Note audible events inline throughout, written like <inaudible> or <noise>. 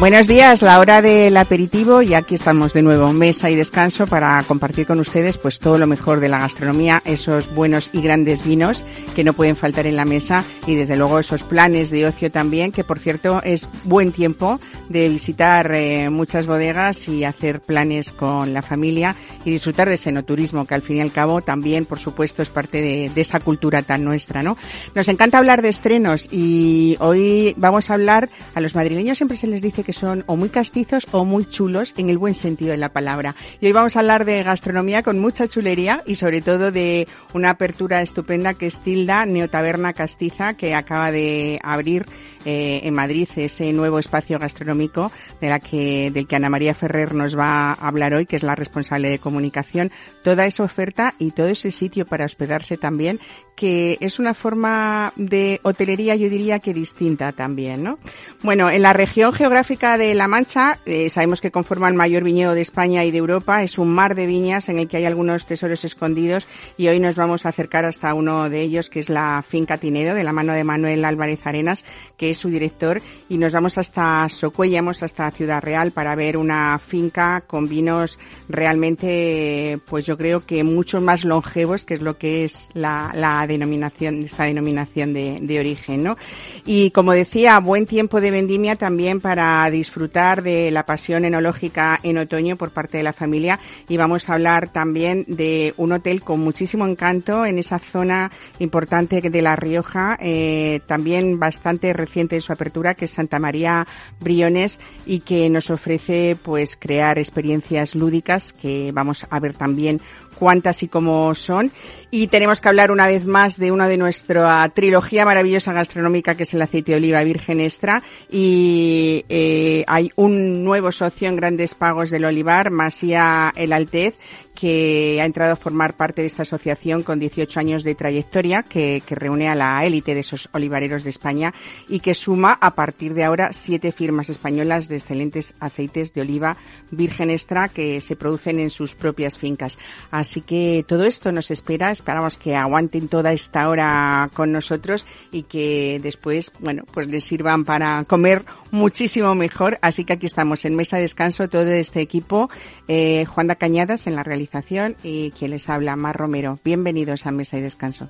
Buenos días, la hora del aperitivo y aquí estamos de nuevo, mesa y descanso para compartir con ustedes pues todo lo mejor de la gastronomía, esos buenos y grandes vinos que no pueden faltar en la mesa y desde luego esos planes de ocio también, que por cierto es buen tiempo de visitar eh, muchas bodegas y hacer planes con la familia y disfrutar de ese turismo que al fin y al cabo también por supuesto es parte de, de esa cultura tan nuestra, ¿no? Nos encanta hablar de estrenos y hoy vamos a hablar, a los madrileños siempre se les dice que que son o muy castizos o muy chulos en el buen sentido de la palabra. Y hoy vamos a hablar de gastronomía con mucha chulería y sobre todo de una apertura estupenda que es Tilda Neotaberna Castiza que acaba de abrir eh, en Madrid ese nuevo espacio gastronómico de la que, del que Ana María Ferrer nos va a hablar hoy, que es la responsable de comunicación, toda esa oferta y todo ese sitio para hospedarse también que es una forma de hotelería, yo diría que distinta también, ¿no? Bueno, en la región geográfica de La Mancha, eh, sabemos que conforma el mayor viñedo de España y de Europa, es un mar de viñas en el que hay algunos tesoros escondidos y hoy nos vamos a acercar hasta uno de ellos, que es la Finca Tinedo, de la mano de Manuel Álvarez Arenas, que es su director, y nos vamos hasta Socuellamos, hasta Ciudad Real, para ver una finca con vinos realmente, pues yo creo que mucho más longevos, que es lo que es la, la denominación, esta denominación de, de origen, ¿no? Y como decía, buen tiempo de vendimia también para disfrutar de la pasión enológica en otoño por parte de la familia y vamos a hablar también de un hotel con muchísimo encanto en esa zona importante de La Rioja, eh, también bastante reciente en su apertura, que es Santa María Briones y que nos ofrece pues crear experiencias lúdicas que vamos a ver también cuántas y cómo son. Y tenemos que hablar una vez más de una de nuestra trilogía maravillosa gastronómica que es el aceite de oliva virgen extra. Y eh, hay un nuevo socio en grandes pagos del olivar, Masía El Altez, que ha entrado a formar parte de esta asociación con 18 años de trayectoria que, que reúne a la élite de esos olivareros de España y que suma a partir de ahora siete firmas españolas de excelentes aceites de oliva virgen extra que se producen en sus propias fincas. Así que todo esto nos espera, esperamos que aguanten toda esta hora con nosotros y que después, bueno, pues les sirvan para comer muchísimo mejor. Así que aquí estamos en mesa de descanso todo este equipo, eh, Juan da Cañadas en la realización y quien les habla, Mar Romero. Bienvenidos a Mesa y Descanso.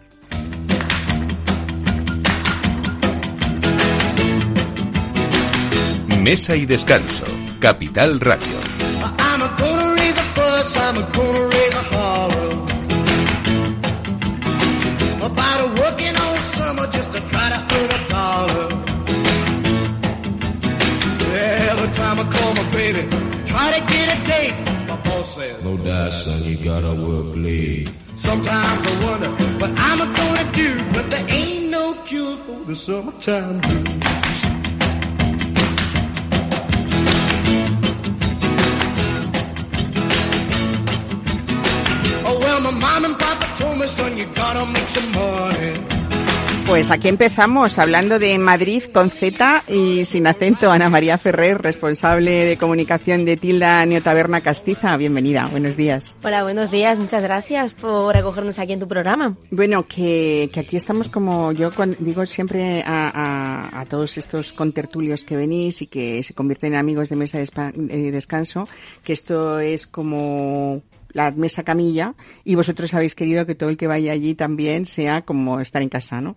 Mesa y Descanso, Capital Radio. Try to try get a date, says, No die, son, you gotta work late. Sometimes I wonder what I'm a gonna do, but there ain't no cure for the summertime blues. Oh well, my mom and papa told me, son, you gotta make some money. Pues aquí empezamos hablando de Madrid con Z y sin acento. Ana María Ferrer, responsable de comunicación de Tilda Neotaberna Castiza. Bienvenida, buenos días. Hola, buenos días. Muchas gracias por acogernos aquí en tu programa. Bueno, que, que aquí estamos como yo digo siempre a, a- a todos estos contertulios que venís y que se convierten en amigos de mesa de de descanso, que esto es como la mesa camilla y vosotros habéis querido que todo el que vaya allí también sea como estar en casa, ¿no?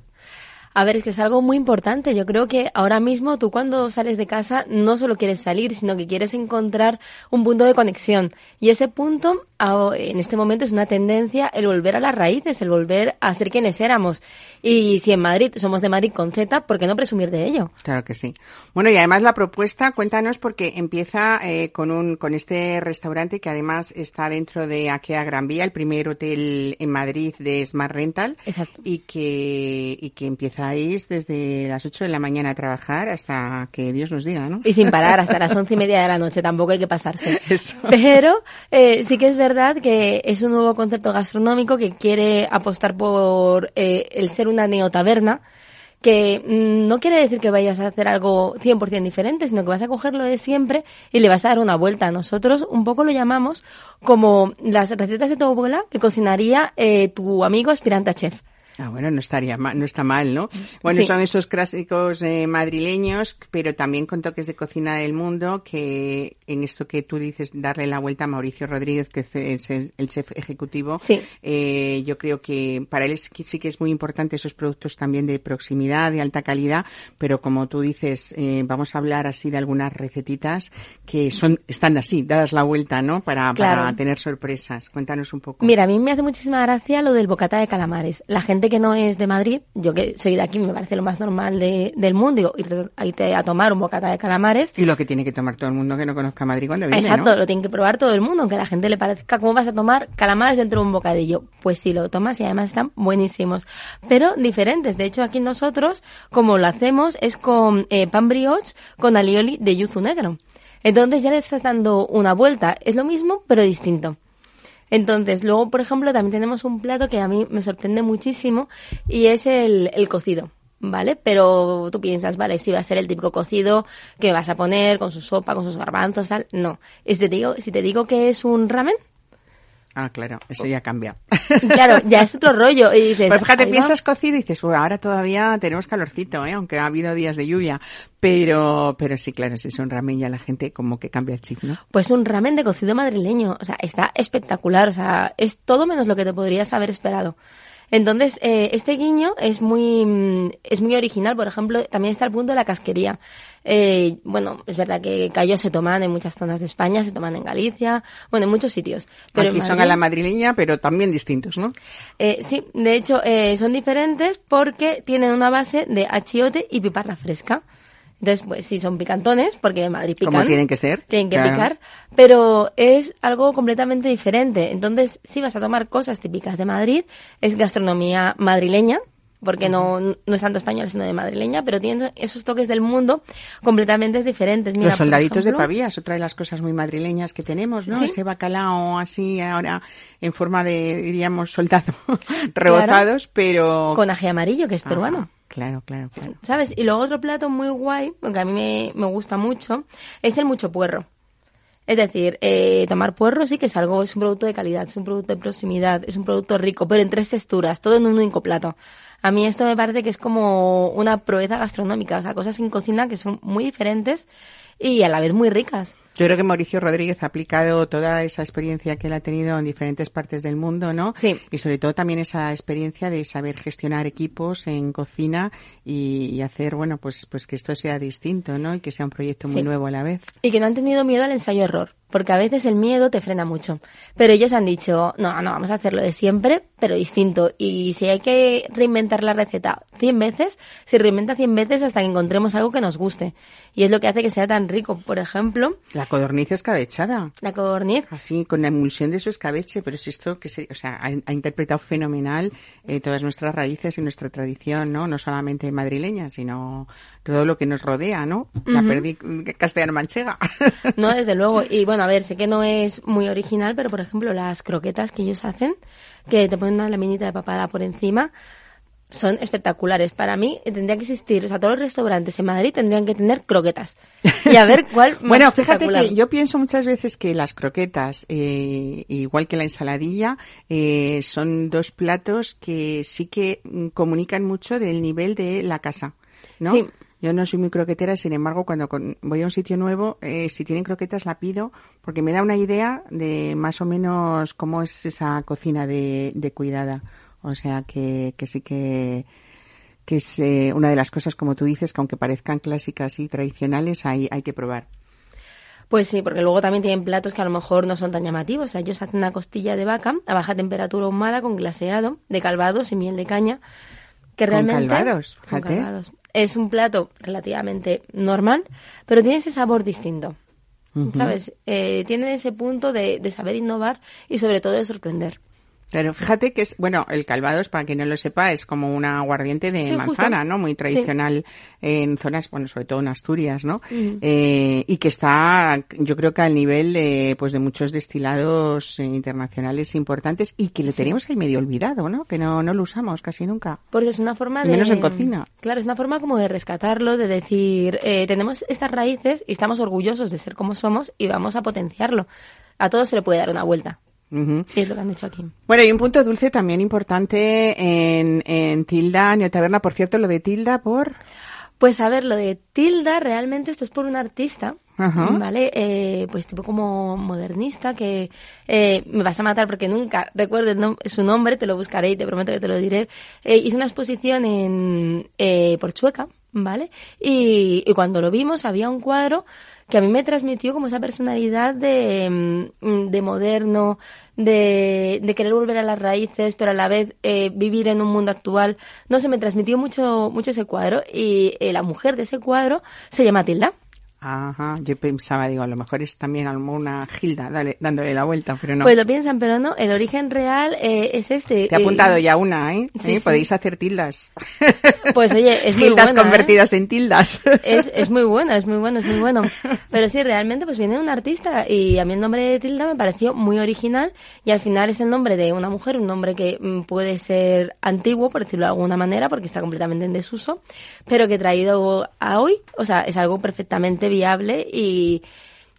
A ver, es que es algo muy importante. Yo creo que ahora mismo tú cuando sales de casa no solo quieres salir, sino que quieres encontrar un punto de conexión. Y ese punto a- en este momento es una tendencia el volver a las raíces, el volver a ser quienes éramos. Y si en Madrid somos de Madrid con Z, ¿por qué no presumir de ello? Claro que sí. Bueno, y además la propuesta, cuéntanos porque empieza eh, con un con este restaurante que además está dentro de Akea Gran Vía, el primer hotel en Madrid de Smart Rental Exacto. y que y que desde las 8 de la mañana a trabajar hasta que Dios nos diga, ¿no? Y sin parar hasta las once y media de la noche, tampoco hay que pasarse. <laughs> Eso. Pero eh, sí que es verdad que es un nuevo concepto gastronómico que quiere apostar por eh, el ser una neotaberna que mm, no quiere decir que vayas a hacer algo 100% diferente, sino que vas a cogerlo de siempre y le vas a dar una vuelta. Nosotros un poco lo llamamos como las recetas de tu abuela que cocinaría eh, tu amigo aspirante a chef. Ah, bueno, no estaría mal, no está mal, ¿no? Bueno, Sí. son esos clásicos eh, madrileños, pero también con toques de cocina del mundo, que en esto que tú dices, darle la vuelta a Mauricio Rodríguez, que es el chef ejecutivo, Sí. eh, yo creo que para él sí que es muy importante esos productos también de proximidad, de alta calidad, pero como tú dices, eh, vamos a hablar así de algunas recetitas que son, están así, dadas la vuelta, ¿no? Para, para tener sorpresas. Cuéntanos un poco. Mira, a mí me hace muchísima gracia lo del bocata de calamares. La gente que no es de Madrid, yo que soy de aquí, me parece lo más normal de- del mundo, digo, irte, irte a tomar un bocata de calamares. Y lo que tiene que tomar todo el mundo que no conozca Madrid cuando viene, Exacto, ¿no? lo tiene que probar todo el mundo, aunque a la gente le parezca cómo vas a tomar calamares dentro de un bocadillo. Pues sí, lo tomas y además están buenísimos. Pero diferentes. De hecho, aquí nosotros, como lo hacemos, es con eh, pan brioche con alioli de yuzu negro. Entonces ya le estás dando una vuelta. Es lo mismo, pero distinto. Entonces, luego, por ejemplo, también tenemos un plato que a mí me sorprende muchísimo y es el, el cocido. ¿Vale? Pero tú piensas, vale, si va a ser el típico cocido que vas a poner con su sopa, con sus garbanzos, tal. No. Si te digo, si te digo que es un ramen, Ah, claro, eso ya cambia. claro, ya es otro rollo. Y dices, Pues fíjate, piensas cocido y dices, bueno, ahora todavía tenemos calorcito, ¿eh? aunque ha habido días de lluvia. Pero, pero sí, claro, si es un ramen ya la gente como que cambia el chip, ¿no? Pues un ramen de cocido madrileño. O sea, está espectacular. O sea, es todo menos lo que te podrías haber esperado. Entonces, eh, este guiño es muy, mm, es muy original. Por ejemplo, también está el punto de la casquería. Eh, bueno, es verdad que callos se toman en muchas zonas de España, se toman en Galicia, bueno, en muchos sitios. Pero Aquí en son a la madrileña, pero también distintos, ¿no? Eh, sí, de hecho, eh, son diferentes porque tienen una base de achiote y piparra fresca. Entonces, pues sí, son picantones, porque en Madrid pican. Como tienen que ser, Tienen que claro. picar. Pero es algo completamente diferente. Entonces, si vas a tomar cosas típicas de Madrid, es gastronomía madrileña, porque no, no es tanto español, sino de madrileña, pero tienen esos toques del mundo completamente diferentes. Mira, Los soldaditos de ejemplo, Pavías, otra de las cosas muy madrileñas que tenemos, ¿no? Sí. Ese bacalao así ahora en forma de, diríamos, soldado, <laughs> rebozados, pero... Con ají amarillo, que es Ah, peruano. Claro, claro, claro. ¿Sabes? Y luego otro plato muy guay, que a mí me, gusta mucho, es el mucho puerro. Es decir, eh, tomar puerro sí que es algo, es un producto de calidad, es un producto de proximidad, es un producto rico, pero en tres texturas, todo en un único plato. A mí esto me parece que es como una proeza gastronómica, o sea, cosas en cocina que son muy diferentes y a la vez muy ricas. Yo creo que Mauricio Rodríguez ha aplicado toda esa experiencia que él ha tenido en diferentes partes del mundo, ¿no? Sí. Y sobre todo también esa experiencia de saber gestionar equipos en cocina y, y hacer, bueno, pues, pues que esto sea distinto, ¿no? Y que sea un proyecto muy Sí. nuevo a la vez. Y que no han tenido miedo al ensayo-error, porque a veces el miedo te frena mucho. Pero ellos han dicho, no, no, vamos a hacerlo de siempre, pero distinto. Y si hay que reinventar la receta 100 veces, se reinventa 100 veces hasta que encontremos algo que nos guste. Y es lo que hace que sea tan rico. Por ejemplo, La codorniz escabechada. la codorniz. Así, con la emulsión de su escabeche, pero es esto que se, o sea, ha, ha interpretado fenomenal eh, todas nuestras raíces y nuestra tradición, ¿no? No solamente madrileña, sino todo lo que nos rodea, ¿no? La perdí castellano-manchega. No, desde luego. Y bueno, a ver, sé que no es muy original, pero por ejemplo, las croquetas que ellos hacen, que te ponen una laminita de papada por encima, son espectaculares. Para mí tendría que existir, o sea, todos los restaurantes en Madrid tendrían que tener croquetas. Y a ver <laughs> cuál. más Bueno, fíjate que yo pienso muchas veces que las croquetas, eh, igual que la ensaladilla, eh, son dos platos que sí que comunican mucho del nivel de la casa, ¿no? Sí. Yo no soy muy croquetera, sin embargo, cuando voy a un sitio nuevo, eh, si tienen croquetas la pido porque me da una idea de más o menos cómo es esa cocina de, de cuidada. O sea que, que sí que, que es eh, una de las cosas, como tú dices, que aunque parezcan clásicas y tradicionales, hay, hay que probar. Pues sí, porque luego también tienen platos que a lo mejor no son tan llamativos. Ellos hacen una costilla de vaca a baja temperatura ahumada con glaseado de calvados y miel de caña. Que Con realmente, con calvados. Es un plato relativamente normal, pero tiene ese sabor distinto. ¿Sabes? Eh, tiene ese punto de, de saber innovar y sobre todo de sorprender. Pero fíjate que es, bueno, el calvados, para quien no lo sepa, es como una aguardiente de Sí, manzana, justo. ¿no? Muy tradicional en zonas, bueno, sobre todo en Asturias, ¿no? Eh, y que está, yo creo que al nivel de, pues de muchos destilados internacionales importantes y que le tenemos ahí medio olvidado, ¿no? Que no, no lo usamos casi nunca. Porque es una forma de... menos en cocina. Claro, es una forma como de rescatarlo, de decir, eh, tenemos estas raíces y estamos orgullosos de ser como somos y vamos a potenciarlo. A todo se le puede dar una vuelta. Ujú. Y es lo que han hecho aquí. Bueno, y un punto dulce también importante en, en Tilda, Neotaberna, por cierto, lo de Tilda por... Pues a ver, lo de Tilda, realmente esto es por un artista, Ajá. ¿vale? Eh, pues tipo como modernista, que eh, me vas a matar porque nunca recuerdo el nom- su nombre, te lo buscaré y te prometo que te lo diré. Eh, hizo una exposición en eh, por Chueca, ¿vale? Y, y cuando lo vimos había un cuadro que a mí me transmitió como esa personalidad de, mm, de moderno, de, de querer volver a las raíces, pero a la vez eh, vivir en un mundo actual. No sé, me transmitió mucho, mucho ese cuadro y eh, la mujer de ese cuadro se llama Tilda. Ajá, yo pensaba, digo, a lo mejor es también a lo mejor una Gilda dale- dándole la vuelta, pero no. Pues lo piensan, pero no, el origen real eh, es este. Te he eh, apuntado ya una, ¿eh? sí, ¿Eh? sí. Podéis hacer tildas. Pues oye, es muy <laughs> buena, ¿eh? convertidas en tildas. Es, es muy bueno, es muy bueno, es muy bueno. Pero sí, realmente pues viene de un artista y a mí el nombre de Tilda me pareció muy original y al final es el nombre de una mujer, un nombre que mm, puede ser antiguo, por decirlo de alguna manera, porque está completamente en desuso, pero que traído a hoy, o sea, es algo perfectamente viable y,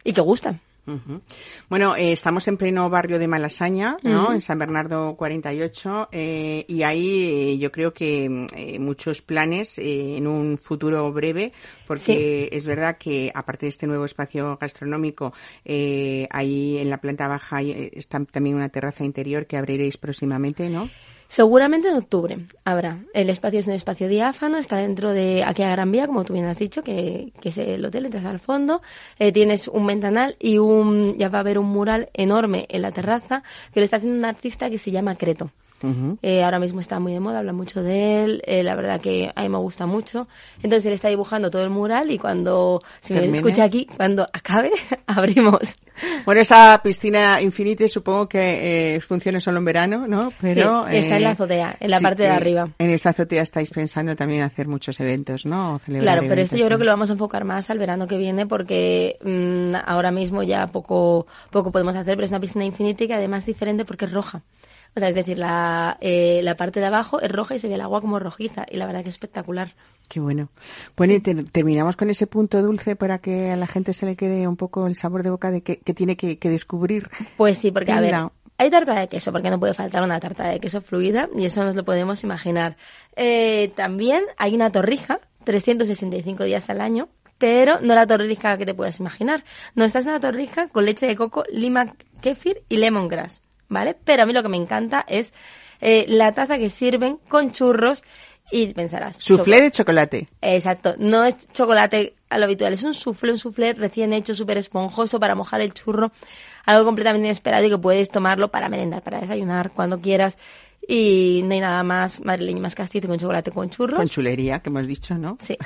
y que gusta. Ujú. Bueno, eh, estamos en pleno barrio de Malasaña, ¿no? En San Bernardo 48, eh, y ahí eh, yo creo que eh, muchos planes en un futuro breve, porque es verdad que aparte de este nuevo espacio gastronómico, eh, ahí en la planta baja hay, está también una terraza interior que abriréis próximamente, ¿no? Seguramente en octubre habrá. El espacio es un espacio diáfano, está dentro de aquí a Gran Vía, como tú bien has dicho, que, que es el hotel, entras al fondo, eh, tienes un ventanal y un, ya va a haber un mural enorme en la terraza que lo está haciendo un artista que se llama Creto. Ujú. Eh, ahora mismo está muy de moda, habla mucho de él, eh, la verdad que a mí me gusta mucho. Entonces él está dibujando todo el mural y cuando, si me escucha aquí, cuando acabe, <laughs> abrimos. Bueno, esa piscina Infinity supongo que eh, funciona solo en verano, ¿no? Pero, Sí, está en la eh, azotea, en la parte de arriba. En esa azotea estáis pensando también hacer muchos eventos, ¿no? Claro, pero esto yo creo que lo vamos a enfocar más al verano que viene porque mm, ahora mismo ya poco, poco podemos hacer, pero es una piscina infinita que además es diferente porque es roja. O sea, es decir, la, eh, la parte de abajo es roja y se ve el agua como rojiza y la verdad que es espectacular. Qué bueno. Bueno, y ter- terminamos con ese punto dulce para que a la gente se le quede un poco el sabor de boca de que, que tiene que, que descubrir. Pues sí, porque a ver, hay tarta de queso, porque no puede faltar una tarta de queso fluida y eso nos lo podemos imaginar. Eh, también hay una torrija, 365 días al año, pero no la torrija que te puedas imaginar. No, esta es una torrija con leche de coco, lima kefir y lemongrass, ¿vale? Pero a mí lo que me encanta es eh, la taza que sirven con churros y pensarás... Soufflé choco- de chocolate. Exacto, no es chocolate a lo habitual, es un soufflé, un soufflé recién hecho, súper esponjoso para mojar el churro, algo completamente inesperado y que puedes tomarlo para merendar, para desayunar, cuando quieras. Y no hay nada más madrileño más castito con chocolate con churros. Con chulería, que hemos dicho, ¿no? Sí,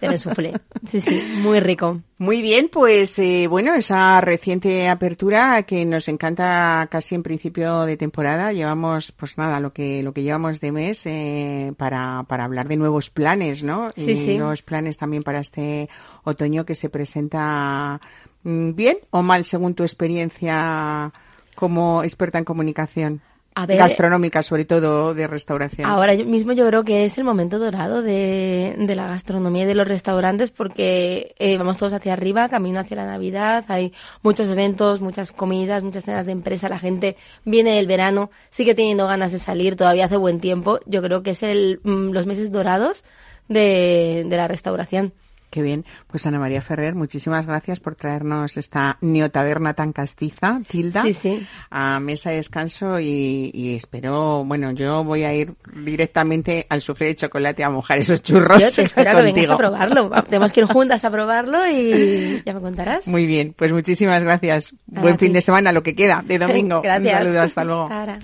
el soufflé. Sí, sí, muy rico. Muy bien, pues eh, bueno, esa reciente apertura que nos encanta casi en principio de temporada. Llevamos, pues nada, lo que lo que llevamos de mes eh, para, para hablar de nuevos planes, ¿no? Sí, y sí. Nuevos planes también para este otoño que se presenta mm, bien o mal según tu experiencia como experta en comunicación. A ver, gastronómica, sobre todo de restauración. Ahora mismo yo creo que es el momento dorado de, de la gastronomía y de los restaurantes porque eh, vamos todos hacia arriba, camino hacia la Navidad, hay muchos eventos, muchas comidas, muchas cenas de empresa, la gente viene del verano, sigue teniendo ganas de salir, todavía hace buen tiempo, yo creo que es el, mm, los meses dorados de, de la restauración. Qué bien. Pues Ana María Ferrer, muchísimas gracias por traernos esta neotaberna tan castiza, Tilda, Sí, sí. a mesa de descanso y, y espero, bueno, yo voy a ir directamente al sufre de chocolate a mojar esos churros. Yo te <laughs> espero a que vengas contigo. a probarlo, tenemos que ir juntas a probarlo y ya me contarás. Muy bien, pues muchísimas gracias. A Buen ti. fin de semana, lo que queda de <laughs> domingo. Gracias. Un saludo, hasta luego. ahora.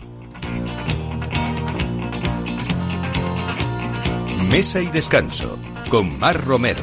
Mesa y descanso con Mar Romero.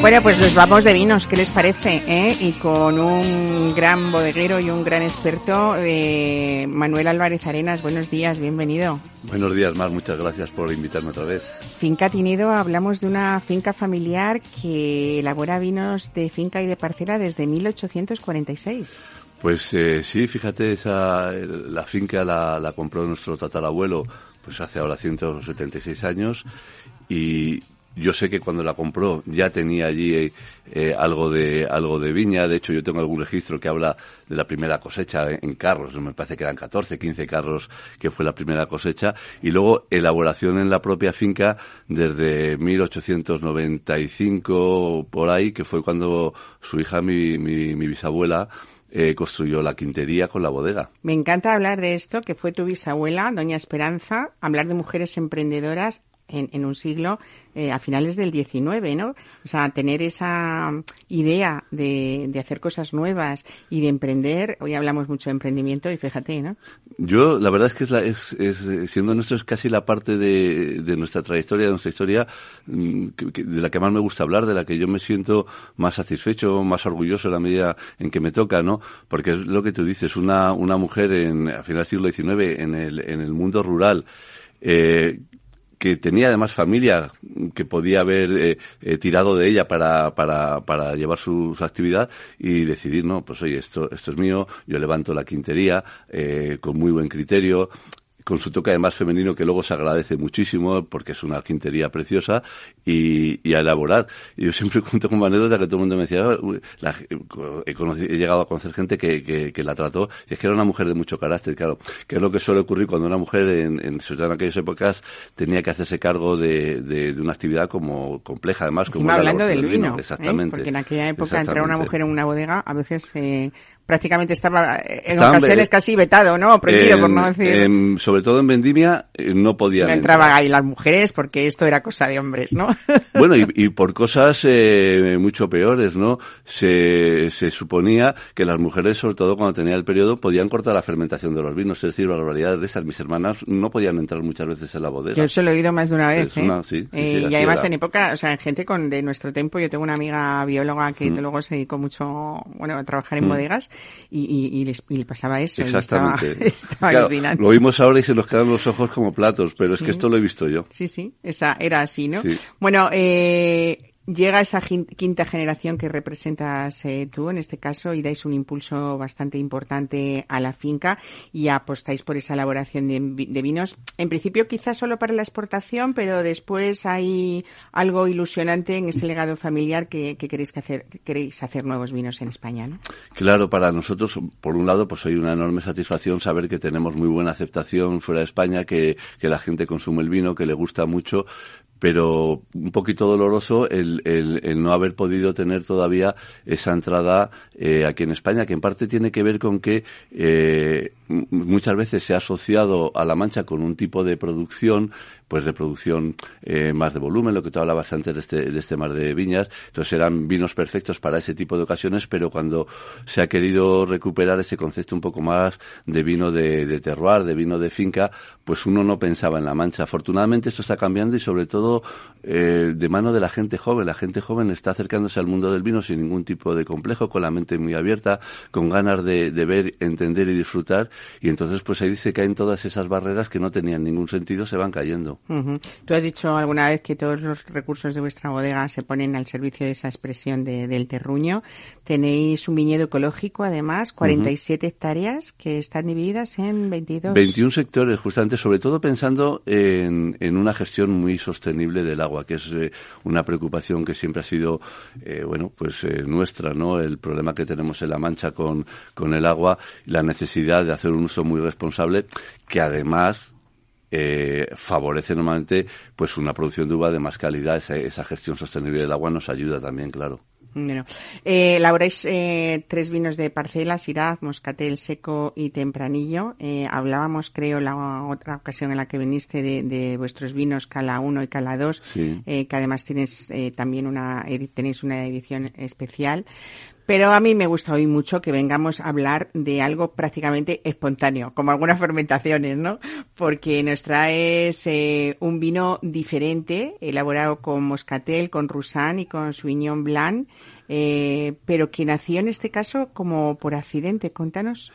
Bueno, pues nos vamos de vinos, ¿qué les parece? eh? Y con un gran bodeguero y un gran experto, eh, Manuel Álvarez Arenas, buenos días, bienvenido. Buenos días, Mar, muchas gracias por invitarme otra vez. Finca Tinido, hablamos de una finca familiar que elabora vinos de finca y de parcela desde 1846. Pues eh, sí, fíjate, esa, la finca la, la compró nuestro tatarabuelo pues hace ahora 176 años y yo sé que cuando la compró ya tenía allí eh, eh, algo de algo de viña. De hecho, yo tengo algún registro que habla de la primera cosecha en carros. Me parece que eran 14, 15 carros que fue la primera cosecha. Y luego elaboración en la propia finca desde 1895 por ahí, que fue cuando su hija, mi, mi, mi bisabuela, eh, construyó la quintería con la bodega. Me encanta hablar de esto, que fue tu bisabuela, doña Esperanza, hablar de mujeres emprendedoras en, un siglo eh, a finales del 19, ¿no? O sea, tener esa idea de, de, hacer cosas nuevas y de emprender. Hoy hablamos mucho de emprendimiento y fíjate, ¿no? Yo, la verdad es que es, la, es, es siendo nuestro, es casi la parte de, de, nuestra trayectoria, de nuestra historia, mm, de la que más me gusta hablar, de la que yo me siento más satisfecho, más orgulloso en la medida en que me toca, ¿no? Porque es lo que tú dices, una, una mujer en, a final del siglo XIX en el, en el mundo rural, eh, que tenía además familia que podía haber eh, eh, tirado de ella para, para, para llevar su, su, actividad y decidir, no, pues oye, esto, esto es mío, yo levanto la quintería eh, con muy buen criterio, con su toque además femenino que luego se agradece muchísimo porque es una quintería preciosa y, y a elaborar. Y yo siempre <laughs> cuento como anécdota que todo el mundo me decía, la, he, conocido, he, llegado a conocer gente que, que, que, la trató y es que era una mujer de mucho carácter, claro, que es lo que suele ocurrir cuando una mujer en, en, en aquellas épocas tenía que hacerse cargo de, de, de una actividad como compleja, además como hablando del vino, vino. exactamente. ¿eh? Porque en aquella época entrar una mujer en una bodega a veces eh, prácticamente estaba en Estaban, ocasiones casi vetado, ¿no? Prohibido, en, por no decir. En, sobre todo en vendimia eh, no podían. No entraban ahí las mujeres porque esto era cosa de hombres, ¿no? <laughs> Bueno, y, y por cosas eh, mucho peores, ¿no? Se, se suponía que las mujeres, sobre todo cuando tenía el periodo, podían cortar la fermentación de los vinos, es decir, barbaridades de esas. Mis hermanas no podían entrar muchas veces en la bodega. Yo eso lo he oído más de una vez, ¿eh? Una, sí, sí, eh, y además era. en época, o sea, en gente con de nuestro tiempo, yo tengo una amiga bióloga que mm. luego se dedicó mucho, bueno, a trabajar en mm. bodegas y, y y, les, y le pasaba eso. Exactamente. Estaba, <laughs> estaba claro, lo vimos ahora y se nos quedan los ojos como platos, pero sí. es que esto lo he visto yo. Sí, sí, esa era así, ¿no? Sí. Bueno, eh, llega esa quinta generación que representas eh, tú en este caso y dais un impulso bastante importante a la finca y apostáis por esa elaboración de, vinos. En principio quizás solo para la exportación, pero después hay algo ilusionante en ese legado familiar que, que queréis que hacer, que queréis hacer nuevos vinos en España, ¿no? Claro, para nosotros, por un lado, pues hay una enorme satisfacción saber que tenemos muy buena aceptación fuera de España, que, que la gente consume el vino, que le gusta mucho, pero un poquito doloroso el, el, el, no haber podido tener todavía esa entrada eh, aquí en España, que en parte tiene que ver con que eh, muchas veces se ha asociado a La Mancha con un tipo de producción pues de producción eh, más de volumen, lo que tú hablabas antes de este, de este mar de viñas. Entonces eran vinos perfectos para ese tipo de ocasiones, pero cuando se ha querido recuperar ese concepto un poco más de vino de, de terroir, de vino de finca, pues uno no pensaba en la mancha. Afortunadamente esto está cambiando y sobre todo eh, de mano de la gente joven. La gente joven está acercándose al mundo del vino sin ningún tipo de complejo, con la mente muy abierta, con ganas de, de ver, entender y disfrutar. Y entonces pues ahí se caen todas esas barreras que no tenían ningún sentido, se van cayendo. Uh -huh. Tú has dicho alguna vez que todos los recursos de vuestra bodega se ponen al servicio de esa expresión de, del terruño. Tenéis un viñedo ecológico, además, 47 uh -huh. hectáreas que están divididas en 22. 21 sectores, justamente, sobre todo pensando en, en una gestión muy sostenible del agua, que es eh, una preocupación que siempre ha sido, eh, bueno, pues eh, nuestra, ¿no? El problema que tenemos en La Mancha con, con el agua, la necesidad de hacer un uso muy responsable, que además eh, favorece normalmente pues una producción de uva de más calidad. Esa, esa gestión sostenible del agua nos ayuda también, claro. Bueno, eh, elaboráis eh, tres vinos de parcela, Shiraz, Moscatel Seco y Tempranillo. Eh, hablábamos, creo, la otra ocasión en la que viniste de, de vuestros vinos Cala 1 y Cala 2, sí. eh, que además tienes eh, también una, tenéis una edición especial. Pero a mí me gusta hoy mucho que vengamos a hablar de algo prácticamente espontáneo, como algunas <laughs> fermentaciones, ¿no? Porque nos traes eh, un vino diferente, elaborado con moscatel, con roussan y con sauvignon blanc, eh, pero que nació en este caso como por accidente. Cuéntanos.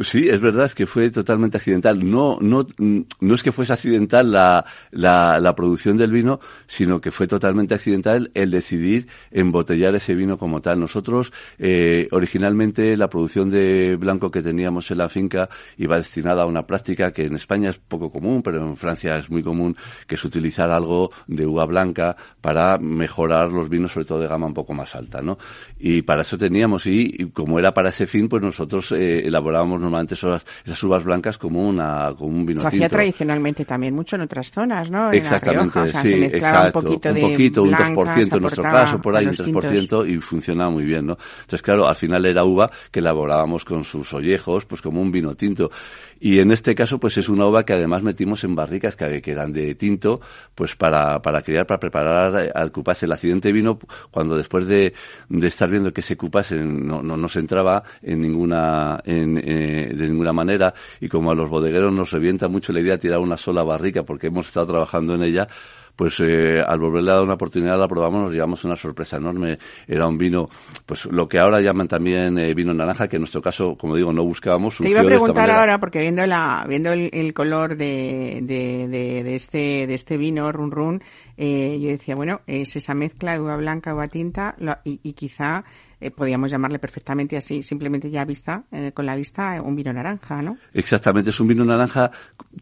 Sí, es verdad, que fue totalmente accidental. No, no, no es que fuese accidental la, la, la, producción del vino, sino que fue totalmente accidental el decidir embotellar ese vino como tal. Nosotros, eh, originalmente, la producción de blanco que teníamos en la finca iba destinada a una práctica que en España es poco común, pero en Francia es muy común, que es utilizar algo de uva blanca para mejorar los vinos, sobre todo de gama un poco más alta, ¿no? Y para eso teníamos, y, y como era para ese fin, pues nosotros eh, elaborábamos normalmente esas, esas uvas blancas como, una, como un vino Se hacía tradicionalmente también mucho en otras zonas, ¿no? En Exactamente, La Rioja, o sea, sí, se mezclaba exacto. un poquito de un poquito, un blancas, 2% en nuestro caso, por ahí un los 3% tintos. y funcionaba muy bien, ¿no? Entonces, claro, al final era uva que elaborábamos con sus ollejos, pues como un vino tinto. Y en este caso, pues es una uva que además metimos en barricas que, que eran de tinto, pues para, para criar, para preparar al cupás. El accidente vino cuando después de, de viendo que ese cupás no, no, no se entraba en ninguna, en, eh, de ninguna manera, y como a los bodegueros nos revienta mucho la idea de tirar una sola barrica porque hemos estado trabajando en ella, pues eh, al volverle a dar una oportunidad la probamos, nos llevamos una sorpresa enorme. Era un vino, pues lo que ahora llaman también eh, vino naranja, que en nuestro caso, como digo, no buscábamos. Te iba a preguntar ahora, porque viendo la, viendo el, el color de, de, de, de este, de este vino, Run Run, eh, yo decía, bueno, es esa mezcla de uva blanca, uva tinta, lo- y, y quizá eh, podríamos llamarle perfectamente así, simplemente ya vista, eh, con la vista, un vino naranja, ¿no? Exactamente, es un vino naranja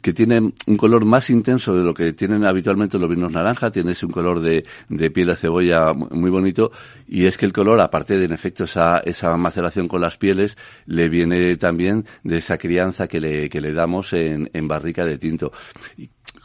que tiene un color más intenso de lo que tienen habitualmente los vinos naranja, tiene ese un color de, de piel de cebolla mu- muy bonito y es que el color, aparte de en efecto esa, esa maceración con las pieles, le viene también de esa crianza que le, que le damos en, en barrica de tinto.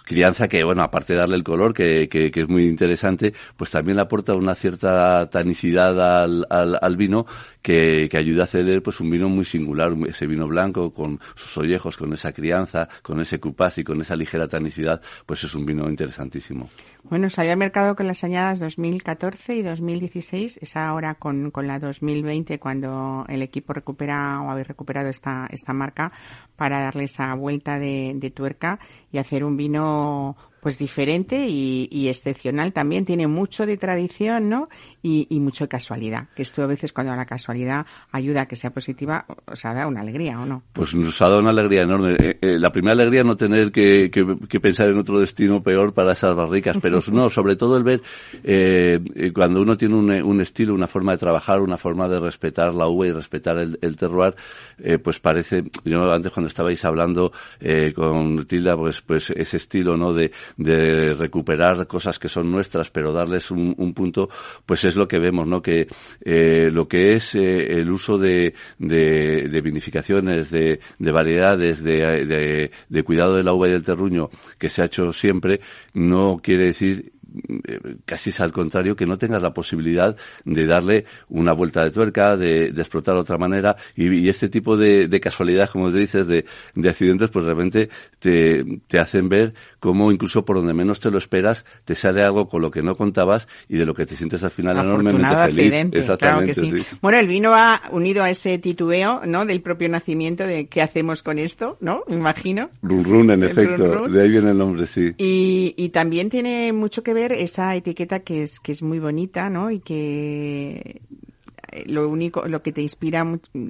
Crianza que, bueno, aparte de darle el color, que, que, que es muy interesante, pues también aporta una cierta tanicidad al, al, al vino que, que ayuda a hacer pues un vino muy singular, ese vino blanco con sus ollejos, con esa crianza, con ese cupaz y con esa ligera tanicidad, pues es un vino interesantísimo. Bueno, salió al mercado con las añadas 2014 y 2016, es ahora con, con la 2020 cuando el equipo recupera o habéis recuperado esta, esta marca para darle esa vuelta de tuerca y hacer un vino pues diferente y, y excepcional también. Tiene mucho de tradición, ¿no? Y, y mucho de casualidad. Que esto a veces cuando la casualidad ayuda a que sea positiva, o sea, da una alegría, ¿o no? Pues nos ha dado una alegría enorme. Eh, eh, la primera alegría no tener que, que, que pensar en otro destino peor para esas barricas, pero <laughs> no, sobre todo el ver eh, eh, cuando uno tiene un, un estilo, una forma de trabajar, una forma de respetar la uva y respetar el, el terroir, eh, pues parece, yo antes cuando estabais hablando eh, con Tilda, pues, pues ese estilo, ¿no? De, de recuperar cosas que son nuestras, pero darles un, un punto, pues es lo que vemos, ¿no? Que eh, lo que es eh, el uso de, de, de vinificaciones, de, de variedades, de, de, de cuidado de la uva y del terruño, que se ha hecho siempre, no quiere decir casi es al contrario, que no tengas la posibilidad de darle una vuelta de tuerca, de, de explotar de otra manera, y, y este tipo de, de casualidades, como te dices, de, de accidentes, pues realmente te, te hacen ver cómo incluso por donde menos te lo esperas, te sale algo con lo que no contabas y de lo que te sientes al final enormemente feliz. accidente, Exactamente, claro que sí. sí. Bueno, el vino va unido a ese titubeo, ¿no? Del propio nacimiento de qué hacemos con esto, ¿no? Me imagino. Run run, en El efecto, run run. de ahí viene el nombre, sí. Y, y también tiene mucho que ver esa etiqueta que es, que es muy bonita, ¿no? Y que eh, lo único, lo que te inspira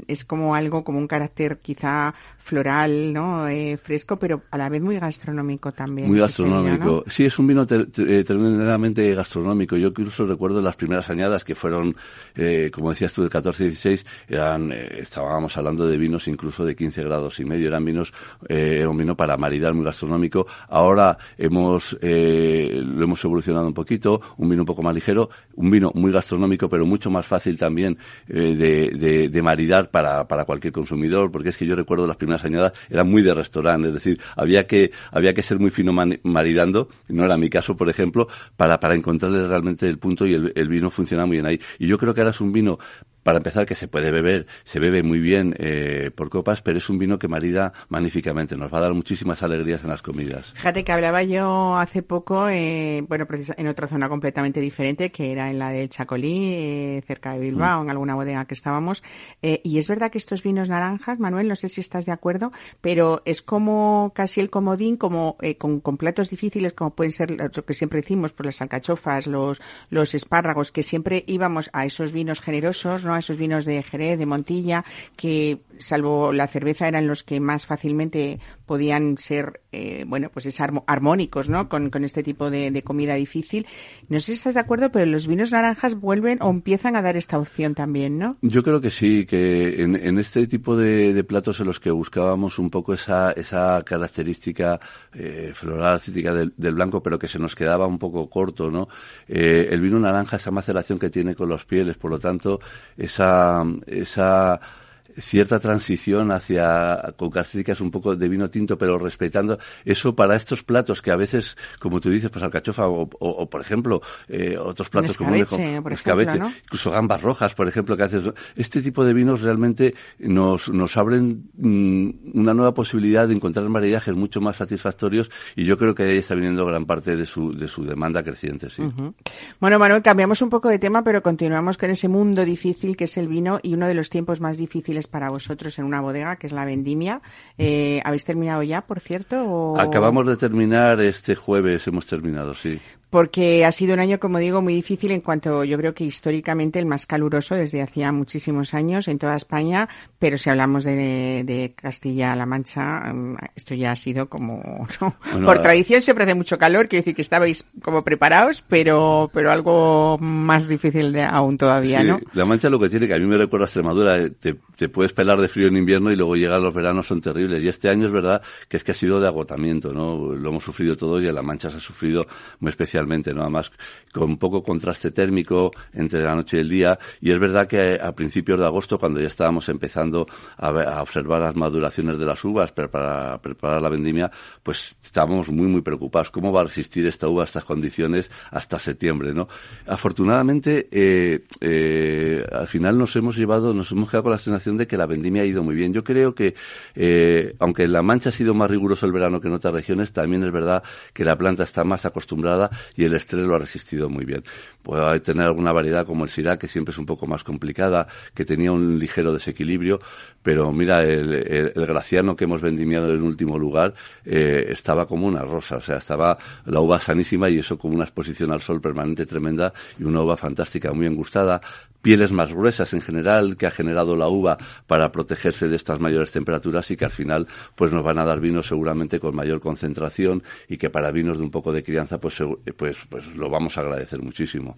es como algo, como un carácter quizá floral, ¿no? Eh, fresco, pero a la vez muy gastronómico también. Muy gastronómico. ¿no? Sí, es un vino eh, tremendamente gastronómico. Yo incluso recuerdo las primeras añadas que fueron, eh, como decías tú, del 14 y 16, eran, eh, estábamos hablando de vinos incluso de 15 grados y medio. Eran vinos, eh, era un vino para maridar muy gastronómico. Ahora hemos, eh, lo hemos evolucionado un poquito, un vino un poco más ligero, un vino muy gastronómico, pero mucho más fácil también de, de, de maridar para, para cualquier consumidor, porque es que yo recuerdo las primeras añadas eran muy de restaurante, es decir, había que, había que ser muy fino maridando, no era mi caso, por ejemplo, para, para encontrarle realmente el punto y el, el vino funciona muy bien ahí. Y yo creo que ahora es un vino para empezar, que se puede beber, se bebe muy bien eh, por copas, pero es un vino que marida magníficamente. Nos va a dar muchísimas alegrías en las comidas. Fíjate que hablaba yo hace poco, eh, bueno, en otra zona completamente diferente, que era en la del Chacolí, eh, cerca de Bilbao, en alguna bodega que estábamos. Eh, y es verdad que estos vinos naranjas, Manuel, no sé si estás de acuerdo, pero es como casi el comodín, como eh, con, con platos difíciles, como pueden ser lo que siempre decimos, por las alcachofas, los, los espárragos, que siempre íbamos a esos vinos generosos, ¿no? Esos vinos de Jerez, de Montilla, que salvo la cerveza eran los que más fácilmente podían ser, eh, bueno, pues es armónicos, ¿no? Con, este tipo de, comida difícil. No sé si estás de acuerdo, pero los vinos naranjas vuelven o empiezan a dar esta opción también, ¿no? Yo creo que sí, que en, este tipo de, de platos en los que buscábamos un poco esa, esa característica eh, floral, cítrica del, del blanco, pero que se nos quedaba un poco corto, ¿no? Eh, el vino naranja, esa maceración que tiene con los pieles, por lo tanto, esa, esa cierta transición hacia con características un poco de vino tinto, pero respetando eso para estos platos que a veces, como tú dices, pues alcachofa o, o, o, por ejemplo, eh, otros platos como escabeche, por escabeche, ejemplo, ¿no? incluso gambas rojas, por ejemplo, que haces. Este tipo de vinos realmente nos, nos abren mm, una nueva posibilidad de encontrar maridajes mucho más satisfactorios y yo creo que ahí está viniendo gran parte de su, de su demanda creciente, sí. Bueno, Manuel, cambiamos un poco de tema, pero continuamos con ese mundo difícil que es el vino y uno de los tiempos más difíciles para vosotros en una bodega, que es la vendimia. Eh, ¿Habéis terminado ya, por cierto? o- Acabamos de terminar este jueves, hemos terminado, sí. Porque ha sido un año, como digo, muy difícil en cuanto yo creo que históricamente el más caluroso desde hacía muchísimos años en toda España, pero si hablamos de, de Castilla-La Mancha, mm, esto ya ha sido como, <laughs> ¿no? Bueno, por tradición siempre hace mucho calor, quiero decir que estabais como preparados, pero, pero algo más difícil de, aún todavía, Sí, ¿no? La Mancha lo que tiene, que a mí me recuerda a Extremadura, eh, te, te puedes pelar de frío en invierno y luego llegan los veranos, son terribles. Y este año es verdad que es que ha sido de agotamiento, ¿no? Lo hemos sufrido todos y en La Mancha se ha sufrido muy especialmente, ¿no? Además, con poco contraste térmico entre la noche y el día. Y es verdad que a principios de agosto, cuando ya estábamos empezando a, observar las maduraciones de las uvas para, para preparar la vendimia, pues estábamos muy, muy preocupados. ¿Cómo va a resistir esta uva a estas condiciones hasta septiembre, no? Afortunadamente, eh, eh, al final nos hemos llevado, nos hemos quedado con la sensación de que la vendimia ha ido muy bien. Yo creo que, eh, aunque en La Mancha ha sido más riguroso el verano que en otras regiones, también es verdad que la planta está más acostumbrada y el estrés lo ha resistido muy bien. Puede tener alguna variedad como el Syrah, que siempre es un poco más complicada, que tenía un ligero desequilibrio, pero mira, el, el- el Graciano que hemos vendimiado en último lugar eh, estaba como una rosa, o sea, estaba la uva sanísima y eso con una exposición al sol permanente tremenda y una uva fantástica, muy engustada, pieles más gruesas en general que ha generado la uva para protegerse de estas mayores temperaturas y que al final pues nos van a dar vinos seguramente con mayor concentración y que para vinos de un poco de crianza pues pues pues lo vamos a agradecer muchísimo.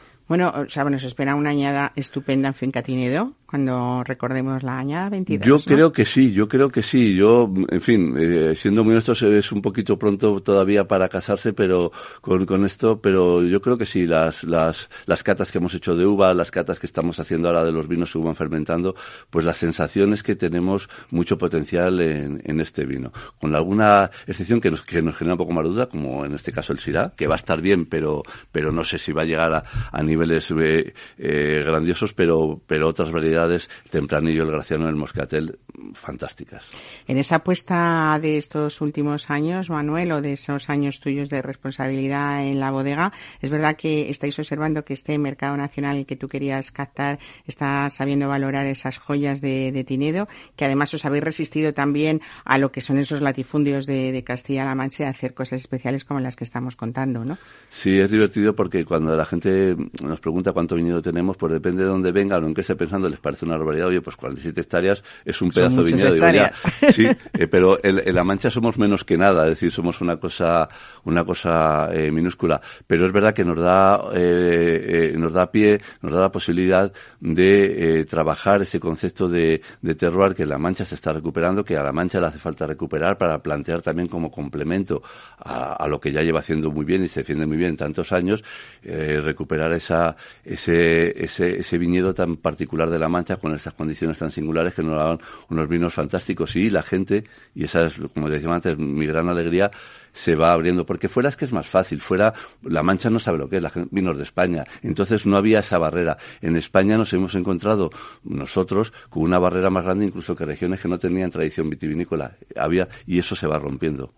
Bueno, o sea, nos espera una añada estupenda en Finca Tinedo, cuando recordemos la añada 22. Yo ¿no? creo que sí, yo creo que sí. Yo, en fin, eh, siendo muy honestos, es un poquito pronto todavía para casarse, pero con, con esto, pero yo creo que sí. Las, las, las catas que hemos hecho de uva, las catas que estamos haciendo ahora de los vinos que van fermentando, pues la sensación es que tenemos mucho potencial en, en este vino. Con alguna excepción que nos, que nos genera un poco más duda, como en este caso el Syrah, que va a estar bien, pero, pero no sé si va a llegar a, a eh, eh, grandiosos, pero, pero otras variedades, Tempranillo, el Graciano, el Moscatel, fantásticas. En esa apuesta de estos últimos años, Manuel, o de esos años tuyos de responsabilidad en la bodega, es verdad que estáis observando que este mercado nacional que tú querías captar está sabiendo valorar esas joyas de, de Tinedo, que además os habéis resistido también a lo que son esos latifundios de, de Castilla-La Mancha de hacer cosas especiales como las que estamos contando, ¿no? Sí, es divertido porque cuando la gente nos pregunta cuánto viñedo tenemos, pues depende de dónde vengan o en qué esté pensando, les parece una barbaridad. Oye, pues 47 hectáreas es un pedazo de muchas viñedo. Digo, ya, hectáreas. sí, <laughs> eh, pero en, en La Mancha somos menos que nada, es decir, somos una cosa, una cosa eh, minúscula. Pero es verdad que nos da, eh, eh, nos da pie, nos da la posibilidad de eh, trabajar ese concepto de, de terroir que La Mancha se está recuperando, que a La Mancha le hace falta recuperar para plantear también como complemento a, a lo que ya lleva haciendo muy bien y se defiende muy bien tantos años, eh, recuperar esa, ese, ese, ese viñedo tan particular de La Mancha con estas condiciones tan singulares que nos daban unos vinos fantásticos y la gente, y esa es, como decía antes, mi gran alegría, se va abriendo, porque fuera es que es más fácil, fuera la Mancha no sabe lo que es, la gente, vinos de España, entonces no había esa barrera. En España nos hemos encontrado nosotros con una barrera más grande incluso que regiones que no tenían tradición vitivinícola, había y eso se va rompiendo.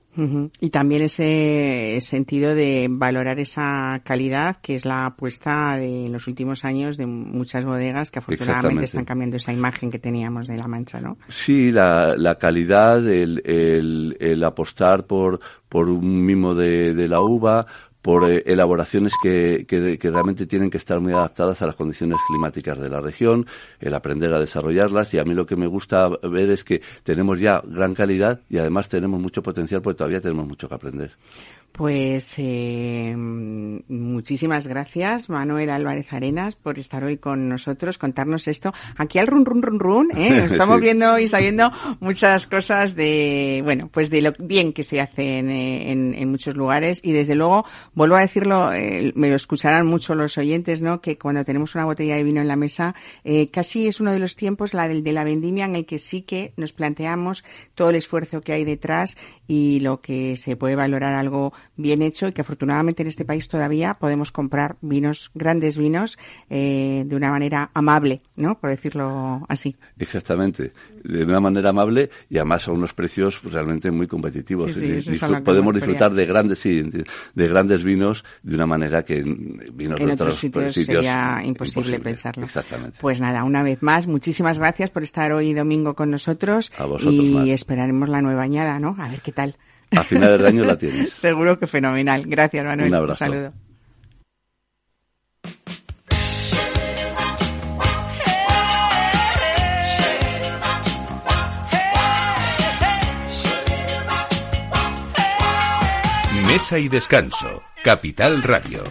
Y también ese sentido de valorar esa calidad, que es la apuesta de los últimos años de muchas bodegas que afortunadamente están cambiando esa imagen que teníamos de La Mancha, ¿no? Sí, la, la calidad, el, el, el apostar por, por un mimo de, de la uva, por eh, elaboraciones que, que, que, realmente tienen que estar muy adaptadas a las condiciones climáticas de la región, el aprender a desarrollarlas y a mí lo que me gusta ver es que tenemos ya gran calidad y además tenemos mucho potencial porque todavía tenemos mucho que aprender. Pues eh, muchísimas gracias, Manuel Álvarez Arenas, por estar hoy con nosotros, contarnos esto. Aquí al run, run, run, run, ¿eh? <laughs> estamos sí. viendo y sabiendo muchas cosas de, bueno, pues de lo bien que se hace en, en, en muchos lugares y desde luego, vuelvo a decirlo, eh, me lo escucharán mucho los oyentes, ¿no? Que cuando tenemos una botella de vino en la mesa, eh, casi es uno de los tiempos, la del de la vendimia, en el que sí que nos planteamos todo el esfuerzo que hay detrás y lo que se puede valorar algo bien hecho y que afortunadamente en este país todavía podemos comprar vinos, grandes vinos, eh, de una manera amable, ¿no? Por decirlo así. Exactamente, de una manera amable y además a unos precios realmente muy competitivos. Sí, sí, Disfr podemos disfrutar de grandes, sí, de grandes vinos de una manera que vinos en de otros sitios, sitios sería imposible, imposible, pensarlo. Exactamente. Pues nada, una vez más, muchísimas gracias por estar hoy domingo con nosotros a vosotros, y Mar. esperaremos la nueva añada, ¿no? A ver qué tal. A finales del año la tienes. <laughs> Seguro que fenomenal. Gracias, Manuel. Un abrazo. Un saludo. Mesa y descanso. Capital Radio.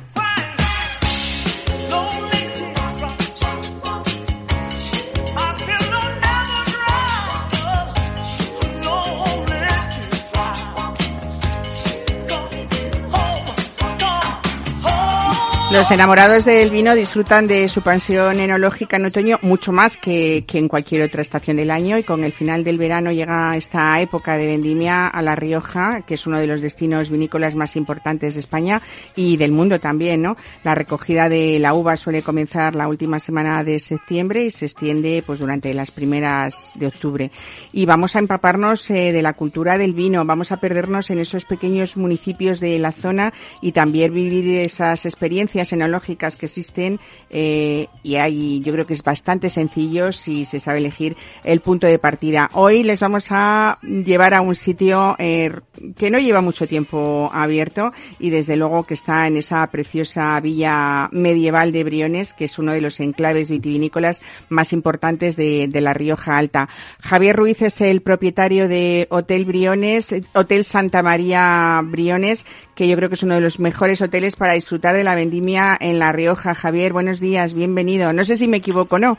Los enamorados del vino disfrutan de su pensión enológica en otoño mucho más que, que, en cualquier otra estación del año y con el final del verano llega esta época de vendimia a La Rioja, que es uno de los destinos vinícolas más importantes de España y del mundo también, ¿no? La recogida de la uva suele comenzar la última semana de septiembre y se extiende pues durante las primeras de octubre. Y vamos a empaparnos eh, de la cultura del vino, vamos a perdernos en esos pequeños municipios de la zona y también vivir esas experiencias enológicas que existen eh, y hay, yo creo que es bastante sencillo si se sabe elegir el punto de partida. Hoy les vamos a llevar a un sitio eh, que no lleva mucho tiempo abierto y desde luego que está en esa preciosa villa medieval de Briones, que es uno de los enclaves vitivinícolas más importantes de, de la Rioja Alta. Javier Ruiz es el propietario de Hotel Briones, Hotel Santa María Briones, que yo creo que es uno de los mejores hoteles para disfrutar de la vendimia en La Rioja. Javier, buenos días, bienvenido. No sé si me equivoco, ¿no?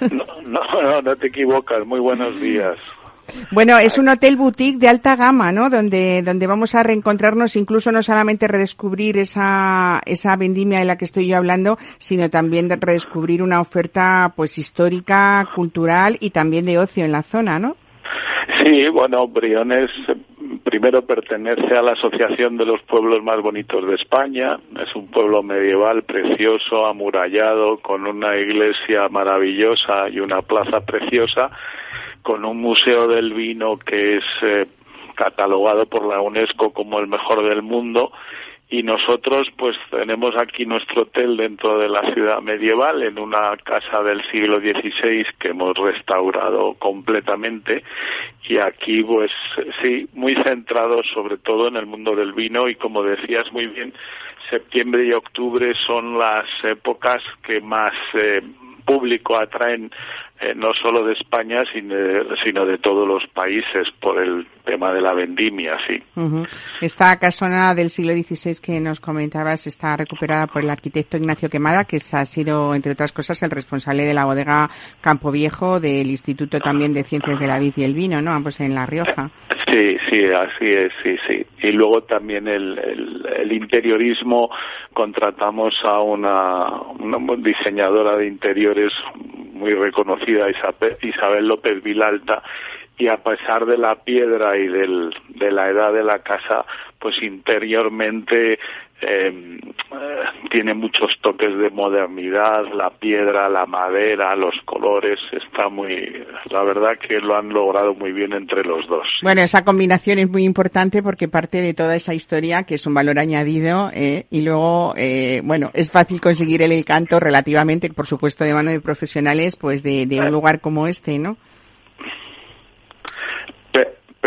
no, no, no, no te equivocas. Muy buenos días. Bueno, es un hotel boutique de alta gama, ¿no? Donde, donde vamos a reencontrarnos, incluso no solamente redescubrir esa, esa vendimia de la que estoy yo hablando, sino también de redescubrir una oferta, pues, histórica, cultural y también de ocio en la zona, ¿no? Sí, bueno, Briones primero pertenece a la Asociación de los Pueblos Más Bonitos de España. Es un pueblo medieval precioso, amurallado, con una iglesia maravillosa y una plaza preciosa, con un museo del vino que es eh, catalogado por la UNESCO como el mejor del mundo y nosotros pues tenemos aquí nuestro hotel dentro de la ciudad medieval en una casa del siglo XVI que hemos restaurado completamente. Y aquí pues sí muy centrado sobre todo en el mundo del vino. Y como decías muy bien septiembre y octubre son las épocas que más eh, público atraen eh, no solo de España, sino de, sino de, todos los países por el tema de la vendimia, sí. Uh -huh. Esta casona del siglo XVI que nos comentabas está recuperada por el arquitecto Ignacio Quemada, que ha sido, entre otras cosas, el responsable de la bodega Campo Viejo, del Instituto también de Ciencias de la Vid y el Vino, ¿no? Ambos en La Rioja. Sí, sí, así es, sí, sí. Y luego también el, el, el interiorismo, contratamos a una, una diseñadora de interiores muy reconocida, Isabel López Vilalta, y a pesar de la piedra y del, de la edad de la casa, pues interiormente eh, tiene muchos toques de modernidad, la piedra, la madera, los colores, está muy, la verdad que lo han logrado muy bien entre los dos. Bueno, esa combinación es muy importante porque parte de toda esa historia que es un valor añadido eh, y luego, eh, bueno, es fácil conseguir el encanto relativamente, por supuesto, de mano de profesionales, pues de, de un lugar como este, ¿no?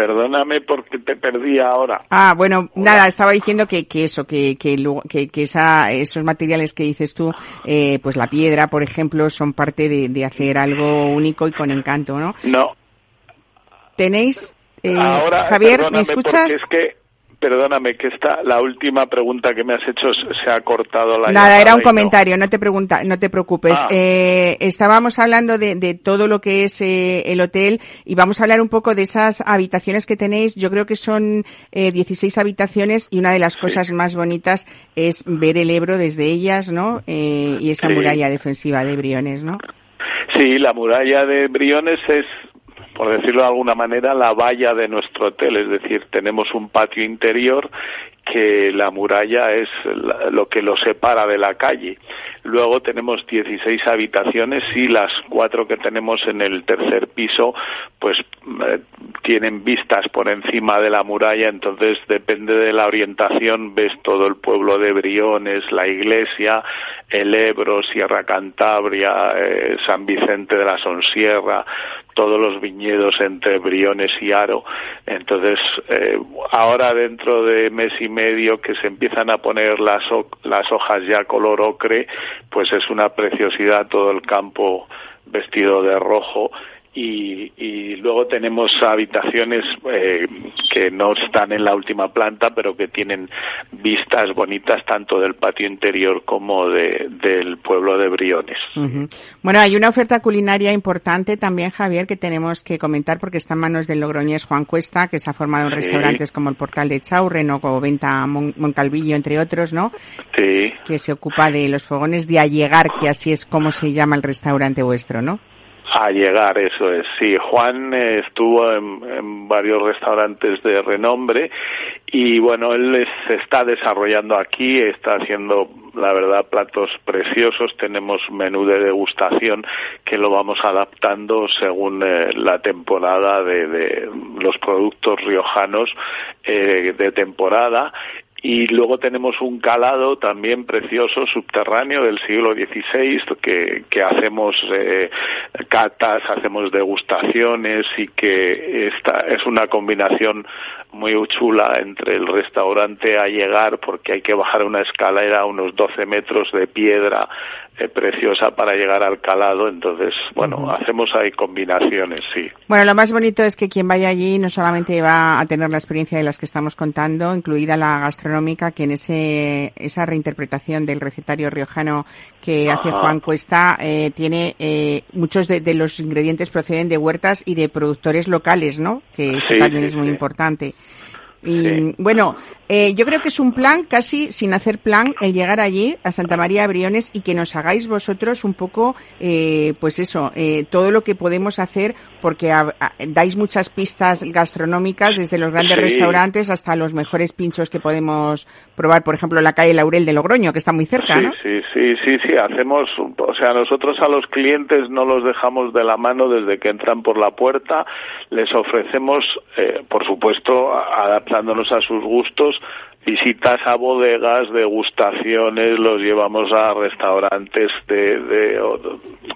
Perdóname porque te perdí ahora. Ah, bueno, nada, estaba diciendo que, que eso, que, que, que, esa, esos materiales que dices tú, eh, pues la piedra, por ejemplo, son parte de, de hacer algo único y con encanto, ¿no? No. Tenéis, eh, ahora, Javier, ¿me escuchas? porque Es que, perdóname, que esta, la última pregunta que me has hecho se ha cortado la Nada, era un no. comentario, no te pregunta, no te preocupes. Ah. Eh, estábamos hablando de, de todo lo que es eh, el hotel y vamos a hablar un poco de esas habitaciones que tenéis. Yo creo que son eh, 16 habitaciones y una de las cosas más bonitas es ver el Ebro desde ellas, ¿no? Eh, y esa Sí. muralla defensiva de Briones, ¿no? Sí, la muralla de Briones es, por decirlo de alguna manera, la valla de nuestro hotel. Es decir, tenemos un patio interior que la muralla es lo que lo separa de la calle. Luego tenemos 16 habitaciones y las cuatro que tenemos en el tercer piso, pues eh, tienen vistas por encima de la muralla, entonces depende de la orientación, ves todo el pueblo de Briones, la iglesia, el Ebro, Sierra Cantabria, eh, San Vicente de la Sonsierra, todos los viñedos entre Briones y Aro. Entonces, eh, ahora dentro de mes y medio que se empiezan a poner las, las hojas ya color ocre, pues es una preciosidad todo el campo vestido de rojo. Y, y luego tenemos habitaciones eh, que no están en la última planta, pero que tienen vistas bonitas tanto del patio interior como de, del pueblo de Briones. Bueno, hay una oferta culinaria importante también, Javier, que tenemos que comentar porque está en manos del logroñés Juan Cuesta, que se ha formado en Sí. restaurantes como el Portal de Chaurren o Venta Mon- Moncalvillo, entre otros, ¿no? Sí. Que se ocupa de los fogones de allegar, que así es como se llama el restaurante vuestro, ¿no? A llegar, eso es. Sí, Juan estuvo en, varios restaurantes de renombre y bueno, él se está desarrollando aquí, está haciendo, la verdad, platos preciosos. Tenemos menú de degustación que lo vamos adaptando según eh, la temporada de, de los productos riojanos eh, de temporada y luego tenemos un calado también precioso subterráneo del siglo XVI que, que hacemos eh, catas, hacemos degustaciones y que esta es una combinación muy chula entre el restaurante a llegar porque hay que bajar una escalera a unos 12 metros de piedra eh, preciosa para llegar al calado. Entonces, bueno, hacemos ahí combinaciones, sí. Bueno, lo más bonito es que quien vaya allí no solamente va a tener la experiencia de las que estamos contando, incluida la gastronómica, que en ese, esa reinterpretación del recetario riojano que hace. Juan Cuesta, eh, tiene eh, muchos de, de los ingredientes proceden de huertas y de productores locales, ¿no? Que eso Sí, también sí, es muy sí. importante. Sí. bueno, eh, yo creo que es un plan casi sin hacer plan el llegar allí a Santa María de Briones y que nos hagáis vosotros un poco, eh, pues eso, eh, todo lo que podemos hacer porque a- a- dais muchas pistas gastronómicas desde los grandes Sí. restaurantes hasta los mejores pinchos que podemos probar, por ejemplo, la calle Laurel de Logroño, que está muy cerca, Sí, ¿no? sí, sí, sí, sí, hacemos, o sea, nosotros a los clientes no los dejamos de la mano desde que entran por la puerta, les ofrecemos, eh, por supuesto, a- adaptándonos a sus gustos, visitas a bodegas, degustaciones, los llevamos a restaurantes de, de-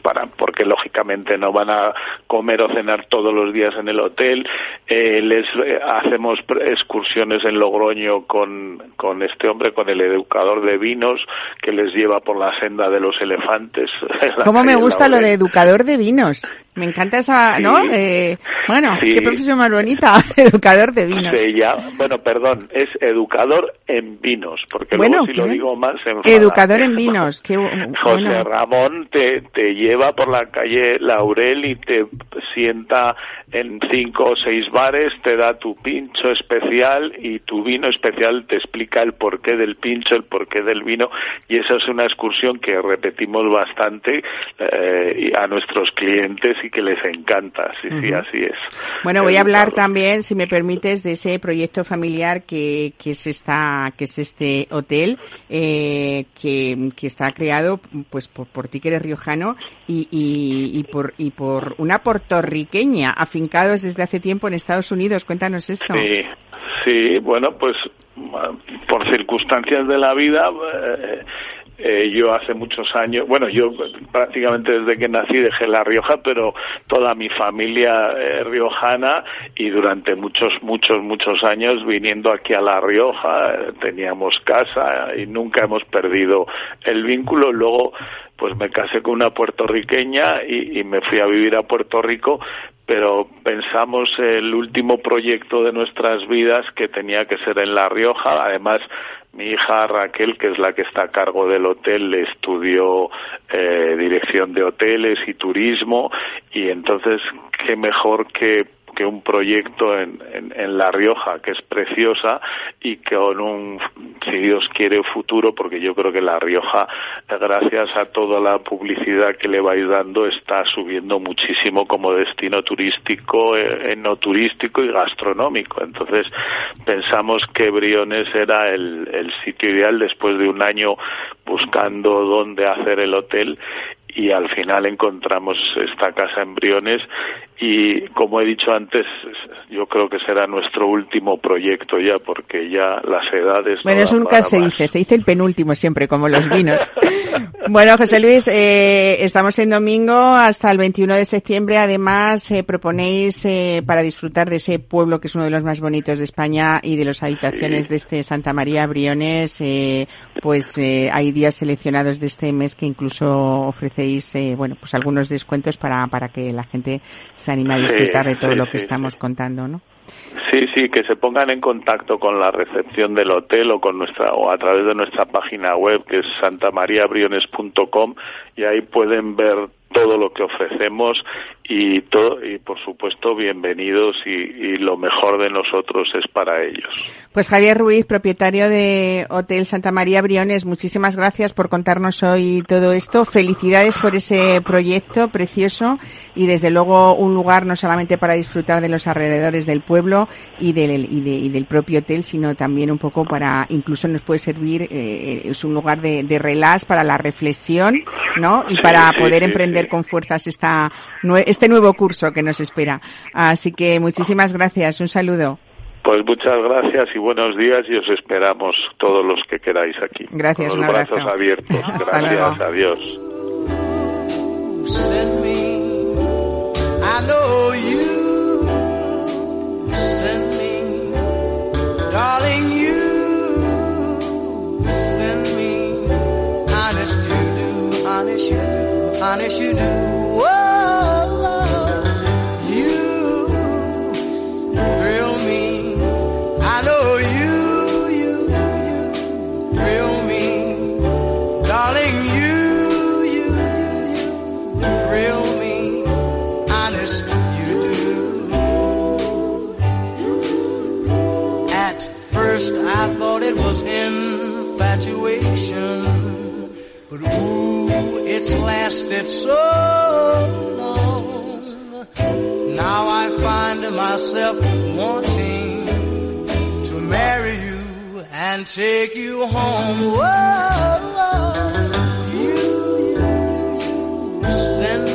para porque lógicamente no van a comer o cenar todos los días en el hotel, eh, les eh, hacemos excursiones en Logroño con, con este hombre, con el educador de vinos que les lleva por la senda de los elefantes. <laughs> ¿Cómo me gusta lo de educador de vinos? Me encanta esa, Sí. ¿no? Eh, bueno, Sí. qué profesión más bonita, <laughs> educador de vinos. Bueno, perdón, es educador en vinos, porque Bueno, luego si lo digo se enfada. Educador en vinos, qué bu- José bueno. Ramón te, te lleva por la calle Laurel y te sienta en cinco o seis bares, te da tu pincho especial y tu vino especial te explica el porqué del pincho, el porqué del vino y esa es una excursión que repetimos bastante eh, a nuestros clientes que les encanta. Sí, sí, así es. Bueno, voy a Eh, hablar también, si me permites, de ese proyecto familiar que, que es esta, que es este hotel, eh, que, que está creado, pues, por, por ti que eres riojano y, y, y por, y por una puertorriqueña, afincados desde hace tiempo en Estados Unidos. Cuéntanos esto. Sí, sí, bueno, pues ah, por circunstancias de la vida, eh, eh, yo hace muchos años, bueno, yo prácticamente desde que nací dejé La Rioja, pero toda mi familia eh, riojana y durante muchos, muchos, muchos años viniendo aquí a La Rioja, eh, teníamos casa y nunca hemos perdido el vínculo. Luego, pues me casé con una puertorriqueña y, y me fui a vivir a Puerto Rico, pero pensamos el último proyecto de nuestras vidas que tenía que ser en La Rioja. Además, mi hija Raquel, que es la que está a cargo del hotel, estudió eh, dirección de hoteles y turismo y entonces qué mejor que que un proyecto en, en, La Rioja, que es preciosa y con un, si Dios quiere, futuro, porque yo creo que La Rioja, gracias a toda la publicidad que le vais dando, está subiendo muchísimo como destino turístico, eh, no turístico y gastronómico. Entonces, pensamos que Briones era el sitio ideal después de un año buscando dónde hacer el hotel y al final encontramos esta casa en Briones y como he dicho antes yo creo que será nuestro último proyecto ya porque ya las edades bueno no nunca se más. dice se dice el penúltimo siempre como los vinos <laughs> bueno José Luis eh, estamos en domingo hasta el 21 de septiembre además eh, proponéis eh, para disfrutar de ese pueblo que es uno de los más bonitos de España y de las habitaciones Sí. de este Santa María Briones eh, pues eh, hay días seleccionados de este mes que incluso eh, bueno pues algunos descuentos para para que la gente se anime a disfrutar de todo sí, lo que sí, estamos sí. contando no Sí, sí, que se pongan en contacto con la recepción del hotel o con nuestra o a través de nuestra página web que es santamariabriones.com y ahí pueden ver todo lo que ofrecemos y todo y por supuesto bienvenidos y, y lo mejor de nosotros es para ellos. Pues Javier Ruiz, propietario de Hotel Santa María Briones, muchísimas gracias por contarnos hoy todo esto. Felicidades por ese proyecto precioso y desde luego un lugar no solamente para disfrutar de los alrededores del pueblo y del, y, de- y del propio hotel, sino también un poco para, incluso nos puede servir, eh, es un lugar de, de relax para la reflexión, ¿no? Y Sí, para sí, poder sí, emprender con fuerzas esta, este nuevo curso que nos espera. Así que muchísimas gracias. Un saludo. Pues muchas gracias y buenos días y os esperamos todos los que queráis aquí. Gracias, Con un los brazos abrazo. abiertos. Hasta Gracias, luego. adiós. send me. I know you send me, darling. You send me. Honest you do, honest you do, honest you do. First I thought it was infatuation, but ooh, it's lasted so long. Now I find myself wanting to marry you and take you home. Whoa, you, you, you send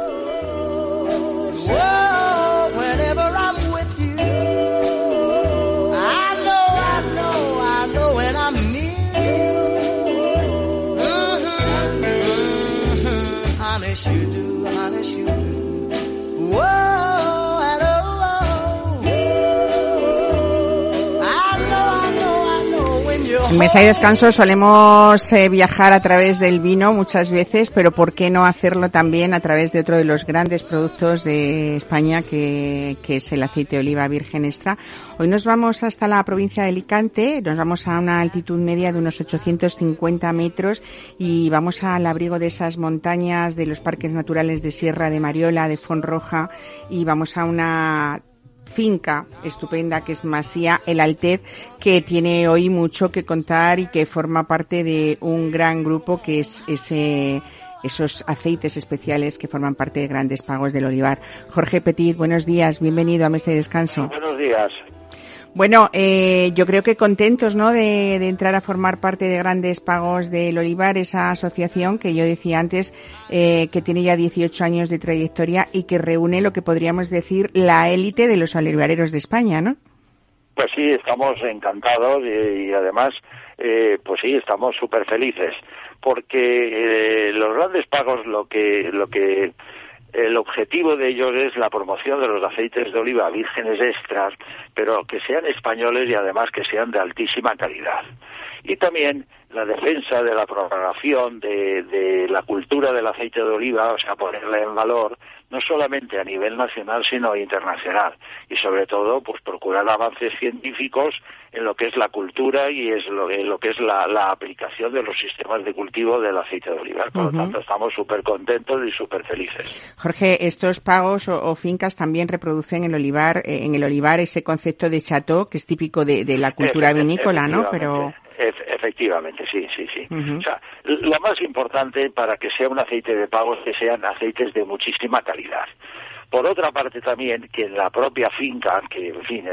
En Mesa y Descanso solemos eh, viajar a través del vino muchas veces, pero ¿por qué no hacerlo también a través de otro de los grandes productos de España, que, es el aceite de oliva virgen extra? Hoy nos vamos hasta la provincia de Alicante, nos vamos a una altitud media de unos 850 metros y vamos al abrigo de esas montañas de los parques naturales de Sierra de Mariola, de Fonroja y vamos a una finca estupenda que es Masía El Altez, que tiene hoy mucho que contar y que forma parte de un gran grupo que es ese esos aceites especiales que forman parte de grandes pagos del olivar. Jorge Petit, buenos días, bienvenido a Mesa de Descanso. Buenos días. Bueno, eh, yo creo que contentos, ¿no? De, entrar a formar parte de Grandes Pagos del Olivar, esa asociación que yo decía antes, eh, que tiene ya 18 años de trayectoria y que reúne lo que podríamos decir la élite de los olivareros de España, ¿no? Pues sí, estamos encantados y, y además, eh, pues sí, estamos súper felices porque eh, los Grandes Pagos lo que lo que el objetivo de ellos es la promoción de los aceites de oliva vírgenes extras, pero que sean españoles y además que sean de altísima calidad. Y también la defensa de la propagación de, de la cultura del aceite de oliva, o sea, ponerla en valor, no solamente a nivel nacional, sino internacional. Y sobre todo, pues procurar avances científicos en lo que es la cultura y es lo, en lo que es la, la, aplicación de los sistemas de cultivo del aceite de oliva. Por uh -huh. lo tanto, estamos súper contentos y súper felices. Jorge, estos pagos o, o, fincas también reproducen en el olivar, eh, en el olivar ese concepto de chateau, que es típico de, de la cultura vinícola, ¿no? Pero efectivamente, sí, sí, sí. Uh -huh. O sea, lo más importante para que sea un aceite de pago es que sean aceites de muchísima calidad. Por otra parte también que en la propia finca, que en fin,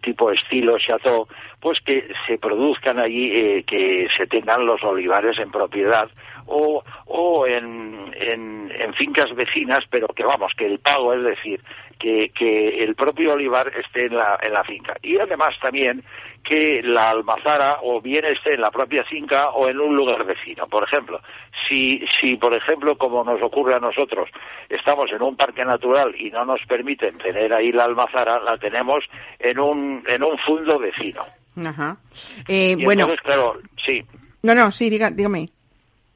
tipo estilo chateau, pues que se produzcan allí, eh, que se tengan los olivares en propiedad o, o en, en, en, fincas vecinas, pero que vamos, que el pago, es decir, que, que el propio olivar esté en la, en la finca. Y además también que la almazara o bien esté en la propia finca o en un lugar vecino. Por ejemplo, si, si por ejemplo, como nos ocurre a nosotros, estamos en un parque natural y no nos permiten tener ahí la almazara, la tenemos en un, en un fondo vecino. Ajá. Eh, bueno. Entonces, claro, sí. No, no, sí, diga, dígame.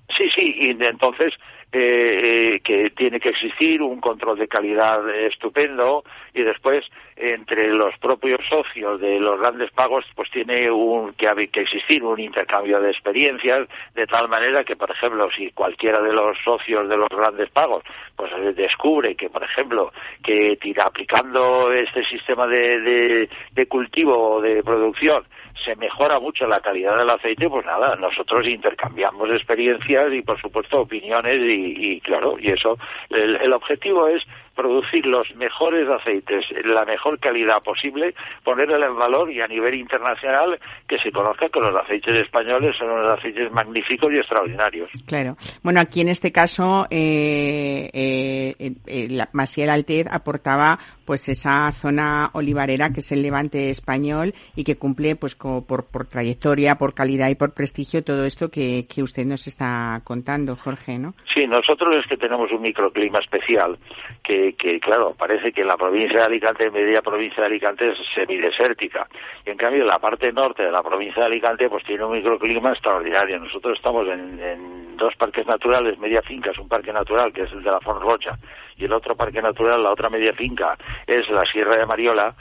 Sí, sí, y entonces eh, eh, que tiene que existir un control de calidad estupendo y después entre los propios socios de los grandes pagos pues tiene un que, que existir un intercambio de experiencias de tal manera que por ejemplo si cualquiera de los socios de los grandes pagos pues descubre que por ejemplo que tira aplicando este sistema de, de, de cultivo o de producción se mejora mucho la calidad del aceite, pues nada, nosotros intercambiamos experiencias y por supuesto opiniones y, y claro, y eso, el, el objetivo es producir los mejores aceites, la mejor calidad posible, ponerle en valor y a nivel internacional que se conozca que los aceites españoles son unos aceites magníficos y extraordinarios. Claro. Bueno, aquí en este caso, eh, eh, eh, la Masiel Altez aportaba pues esa zona olivarera que es el levante español y que cumple pues como por, por trayectoria, por calidad y por prestigio todo esto que, que usted nos está contando, Jorge, ¿no? Sí, nosotros es que tenemos un microclima especial que, que claro, parece que la provincia de Alicante, media provincia de Alicante es semidesértica y en cambio la parte norte de la provincia de Alicante pues tiene un microclima extraordinario. Nosotros estamos en, dos parques naturales, media finca es un parque natural que es el de la Font Rocha y el otro parque natural, la otra media finca es la Sierra de Mariola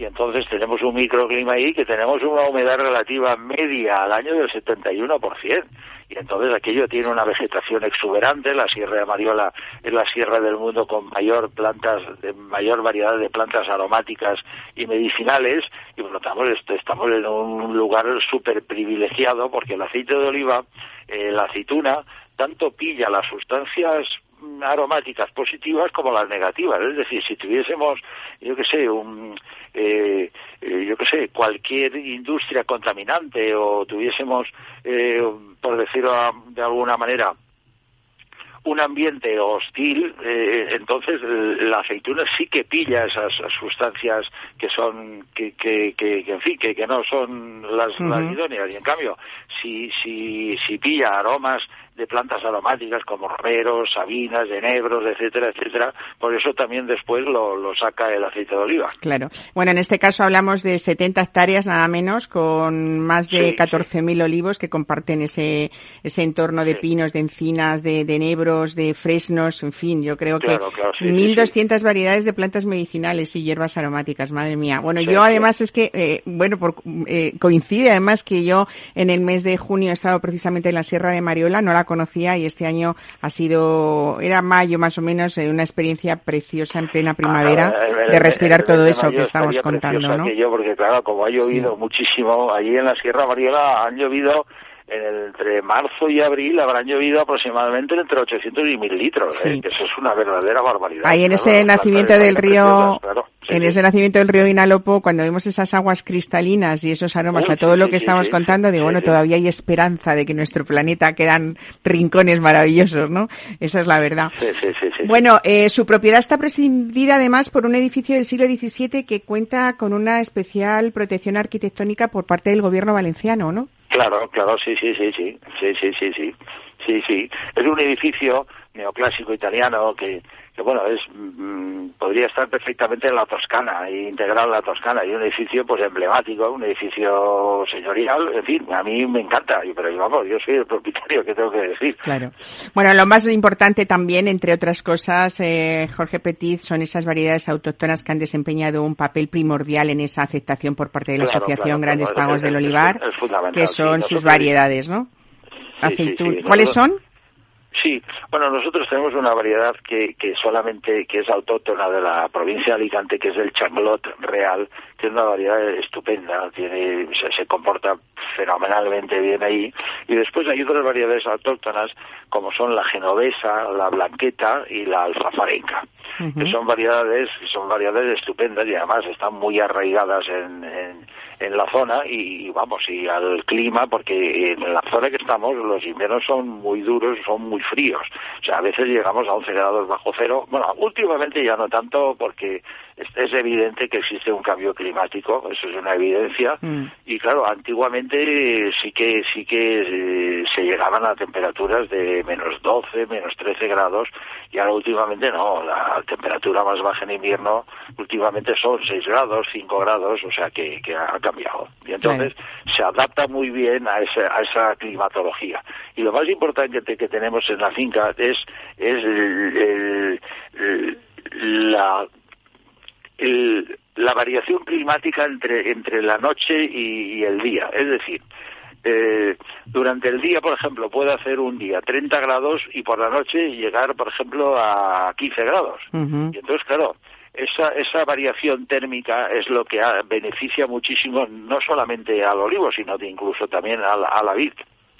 y entonces tenemos un microclima ahí que tenemos una humedad relativa media al año del 71%. Y entonces aquello tiene una vegetación exuberante, la Sierra de Mariola es la sierra del mundo con mayor plantas, de mayor variedad de plantas aromáticas y medicinales, y por lo tanto estamos en un lugar súper privilegiado porque el aceite de oliva, eh, la aceituna, tanto pilla las sustancias aromáticas positivas como las negativas. Es decir, si tuviésemos, yo que sé, un, eh, eh, yo que sé, cualquier industria contaminante o tuviésemos, eh, por decirlo de alguna manera, un ambiente hostil, eh, entonces la aceituna sí que pilla esas sustancias que son, que, que, que, que en fin, que, que no son las, uh -huh. las idóneas. Y en cambio, si, si, si pilla aromas de plantas aromáticas como romeros, sabinas, enebros, etcétera, etcétera. Por eso también después lo, lo saca el aceite de oliva. Claro. Bueno, en este caso hablamos de 70 hectáreas nada menos, con más de Sí, 14.000 olivos que comparten ese, ese entorno de Sí. pinos, de encinas, de, de enebros, de fresnos, en fin, yo creo Claro, que claro, sí, sí, 1.200 variedades de plantas medicinales y hierbas aromáticas, madre mía. Bueno, yo además es que, eh, bueno, por, eh, coincide además que yo en el mes de junio he estado precisamente en la Sierra de Mariola, no la conocía y este año ha sido, era mayo más o menos, eh, una experiencia preciosa en plena primavera Ah, de respirar el- el todo eso que estamos contando, ¿no? aquello, porque claro, como ha llovido Sí. muchísimo, allí en la Sierra Mariola han llovido entre marzo y abril habrán llovido aproximadamente entre 800 y 1000 litros, Sí. ¿eh? que eso es una verdadera barbaridad. Ahí en ese nacimiento del río, claro. Sí, en sí. ese nacimiento del río Inalopo, cuando vemos esas aguas cristalinas y esos aromas Uy, a todo sí, lo sí, que sí, estamos sí, contando, sí, digo, sí, bueno, sí. todavía hay esperanza de que nuestro planeta quedan rincones maravillosos, ¿no? Esa es la verdad. Sí, sí, sí, sí. Bueno, eh, su propiedad está presidida además por un edificio del siglo XVII que cuenta con una especial protección arquitectónica por parte del gobierno valenciano, ¿no? Claro, claro, sí, sí, sí, sí, sí, sí, sí, sí, sí, sí. Es un edificio neoclásico italiano que, que bueno, es mm, podría estar perfectamente en la Toscana, integral en la Toscana, y un edificio pues emblemático, un edificio señorial, en fin, a mí me encanta, pero vamos, yo soy el propietario, ¿qué tengo que decir? Claro. Bueno, lo más importante también, entre otras cosas, eh, Jorge Petit, son esas variedades autóctonas que han desempeñado un papel primordial en esa aceptación por parte de la Claro, Asociación claro, Grandes claro, Pagos del Olivar, es que son sus variedades, ¿no? Sí, sí, Aceitun- sí, ¿Cuáles son? Sí, bueno, nosotros tenemos una variedad que, que solamente, que es autóctona de la provincia de Alicante, que es el changlot real, que es una variedad estupenda, tiene, se, se comporta fenomenalmente bien ahí. Y después hay otras variedades autóctonas, como son la genovesa, la blanqueta y la alfafarenca, que son variedades, son variedades estupendas y además están muy arraigadas en, en, en la zona y, y vamos, y al clima, porque en la zona que estamos los inviernos son muy duros, son muy fríos. O sea, a veces llegamos a 11 grados bajo cero. Bueno, últimamente ya no tanto porque es, evidente que existe un cambio climático, eso es una evidencia. Mm. Y claro, antiguamente sí que sí que eh, se llegaban a temperaturas de menos 12, menos 13 grados y ahora últimamente no, la temperatura más baja en invierno últimamente son 6 grados, 5 grados, o sea que, que ha cambiado. Y entonces se adapta muy bien a esa, a esa climatología. Y lo más importante que, que tenemos en la finca es, es el- la el- la variación climática entre, entre la noche y, y el día. Es decir, eh, durante el día, por ejemplo, puede hacer un día 30 grados y por la noche llegar, por ejemplo, a 15 grados. Y entonces, claro, esa, esa variación térmica es lo que beneficia muchísimo no solamente al olivo, sino de incluso también a la, a la vid,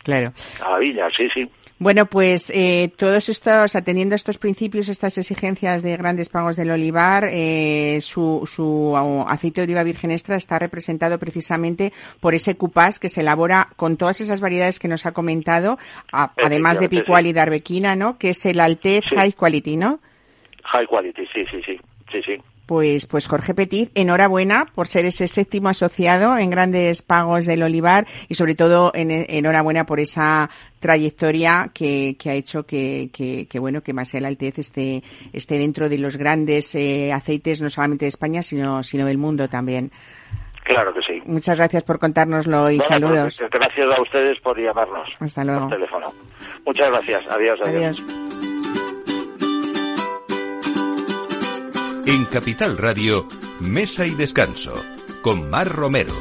Claro. a la viña, sí, sí. Bueno, pues eh, todos estos, atendiendo a estos principios, estas exigencias de grandes pagos del olivar, eh, su, su aceite de oliva virgen extra está representado precisamente por ese cupás que se elabora con todas esas variedades que nos ha comentado, a- además de picual sí. y de arbequina, ¿no? Que es el Altez Sí. High Quality, ¿no? High quality, sí, sí, sí, sí, sí. Pues, pues Jorge Petit, enhorabuena por ser ese séptimo asociado en Grandes Pagos del Olivar y sobre todo en- enhorabuena por esa trayectoria que, que ha hecho que, que, que, bueno que Masel Altez esté, esté dentro de los grandes eh, aceites no solamente de España sino, sino del mundo también. Claro que sí. Muchas gracias por contárnoslo y Bueno, saludos. pues, gracias a ustedes por llamarnos. Hasta luego. Por teléfono. Muchas gracias. Adiós. Adiós. En Capital Radio, Mesa y Descanso, con Mar Romero.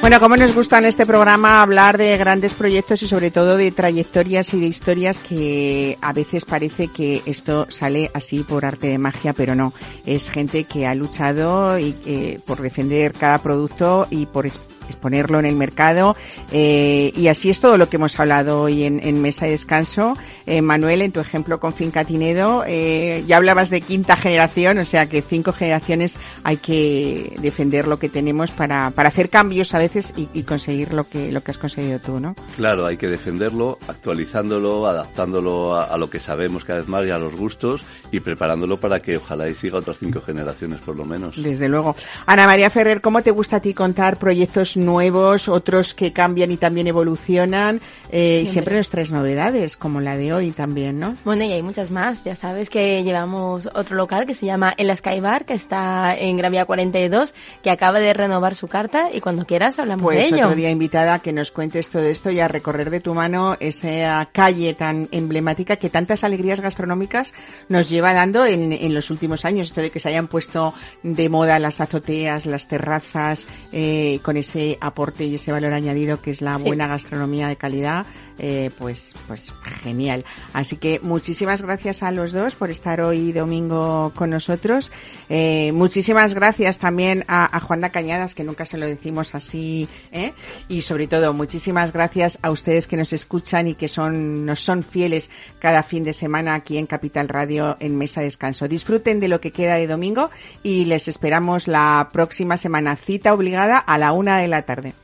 Bueno, como nos gusta en este programa hablar de grandes proyectos y sobre todo de trayectorias y de historias que a veces parece que esto sale así por arte de magia, pero no. Es gente que ha luchado y, eh, por defender cada producto y por es- exponerlo en el mercado. eh, y así es todo lo que hemos hablado hoy en, en Mesa y Descanso. Eh, Manuel, en tu ejemplo con Finca Tinedo, eh, ya hablabas de quinta generación, o sea que cinco generaciones hay que defender lo que tenemos para, para hacer cambios a veces y, y conseguir lo que, lo que has conseguido tú, ¿no? Claro, hay que defenderlo, actualizándolo, adaptándolo a, a lo que sabemos cada vez más y a los gustos y preparándolo para que ojalá y siga otras cinco generaciones por lo menos. Desde luego. Ana María Ferrer, ¿cómo te gusta a ti contar proyectos nuevos, otros que cambian y también evolucionan. Eh, y siempre nos traes novedades, como la de hoy también, ¿no? Bueno, y hay muchas más. Ya sabes que llevamos otro local que se llama El Sky Bar, que está en Gran Vía 42, que acaba de renovar su carta y cuando quieras hablamos Pues de ello. otro día invitada a que nos cuentes todo esto y a recorrer de tu mano esa calle tan emblemática que tantas alegrías gastronómicas nos lleva dando en, en los últimos años. Esto de que se hayan puesto de moda las azoteas, las terrazas, eh, con ese aporte y ese valor añadido que es la Sí. buena gastronomía de calidad, eh, pues, pues genial. Así que muchísimas gracias a los dos por estar hoy domingo con nosotros. Eh, muchísimas gracias también a, a Juana Cañadas, que nunca se lo decimos así, ¿eh? y sobre todo muchísimas gracias a ustedes que nos escuchan y que son, nos son fieles cada fin de semana aquí en Capital Radio en Mesa Descanso. Disfruten de lo que queda de domingo y les esperamos la próxima semana. Cita obligada a la una de la tarde.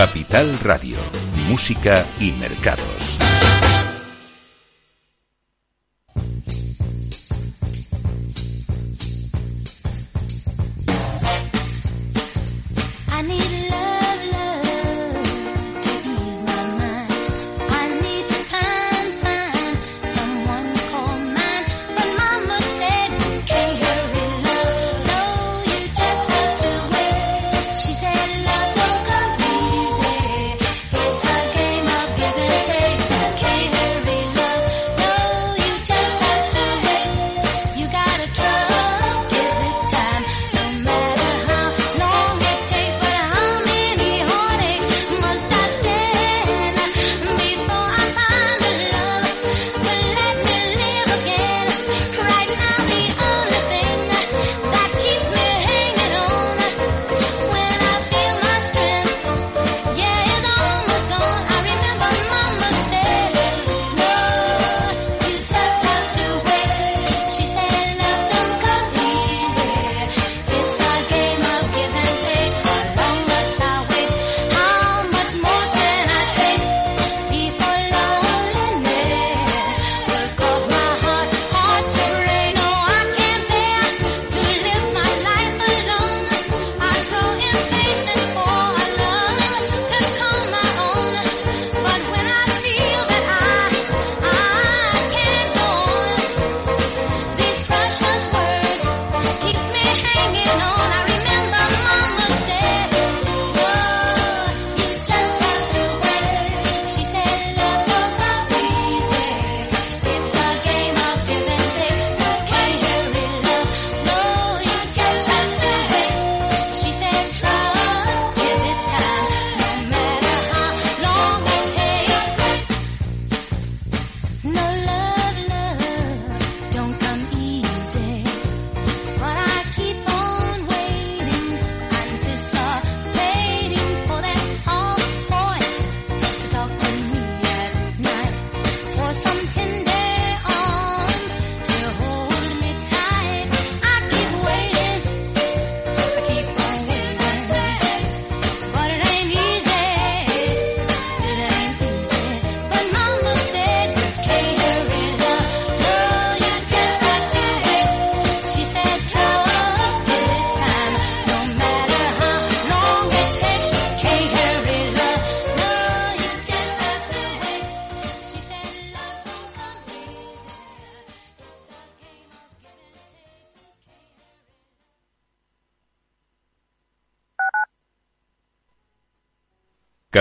Capital Radio, Música y Mercados.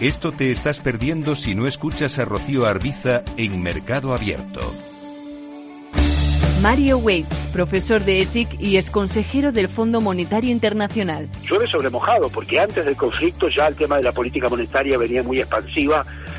Esto te estás perdiendo si no escuchas a Rocío Arbiza en Mercado Abierto. Mario Waits, profesor de ESIC y ex consejero del Fondo Monetario Internacional. Llueve sobre mojado, porque antes del conflicto ya el tema de la política monetaria venía muy expansiva,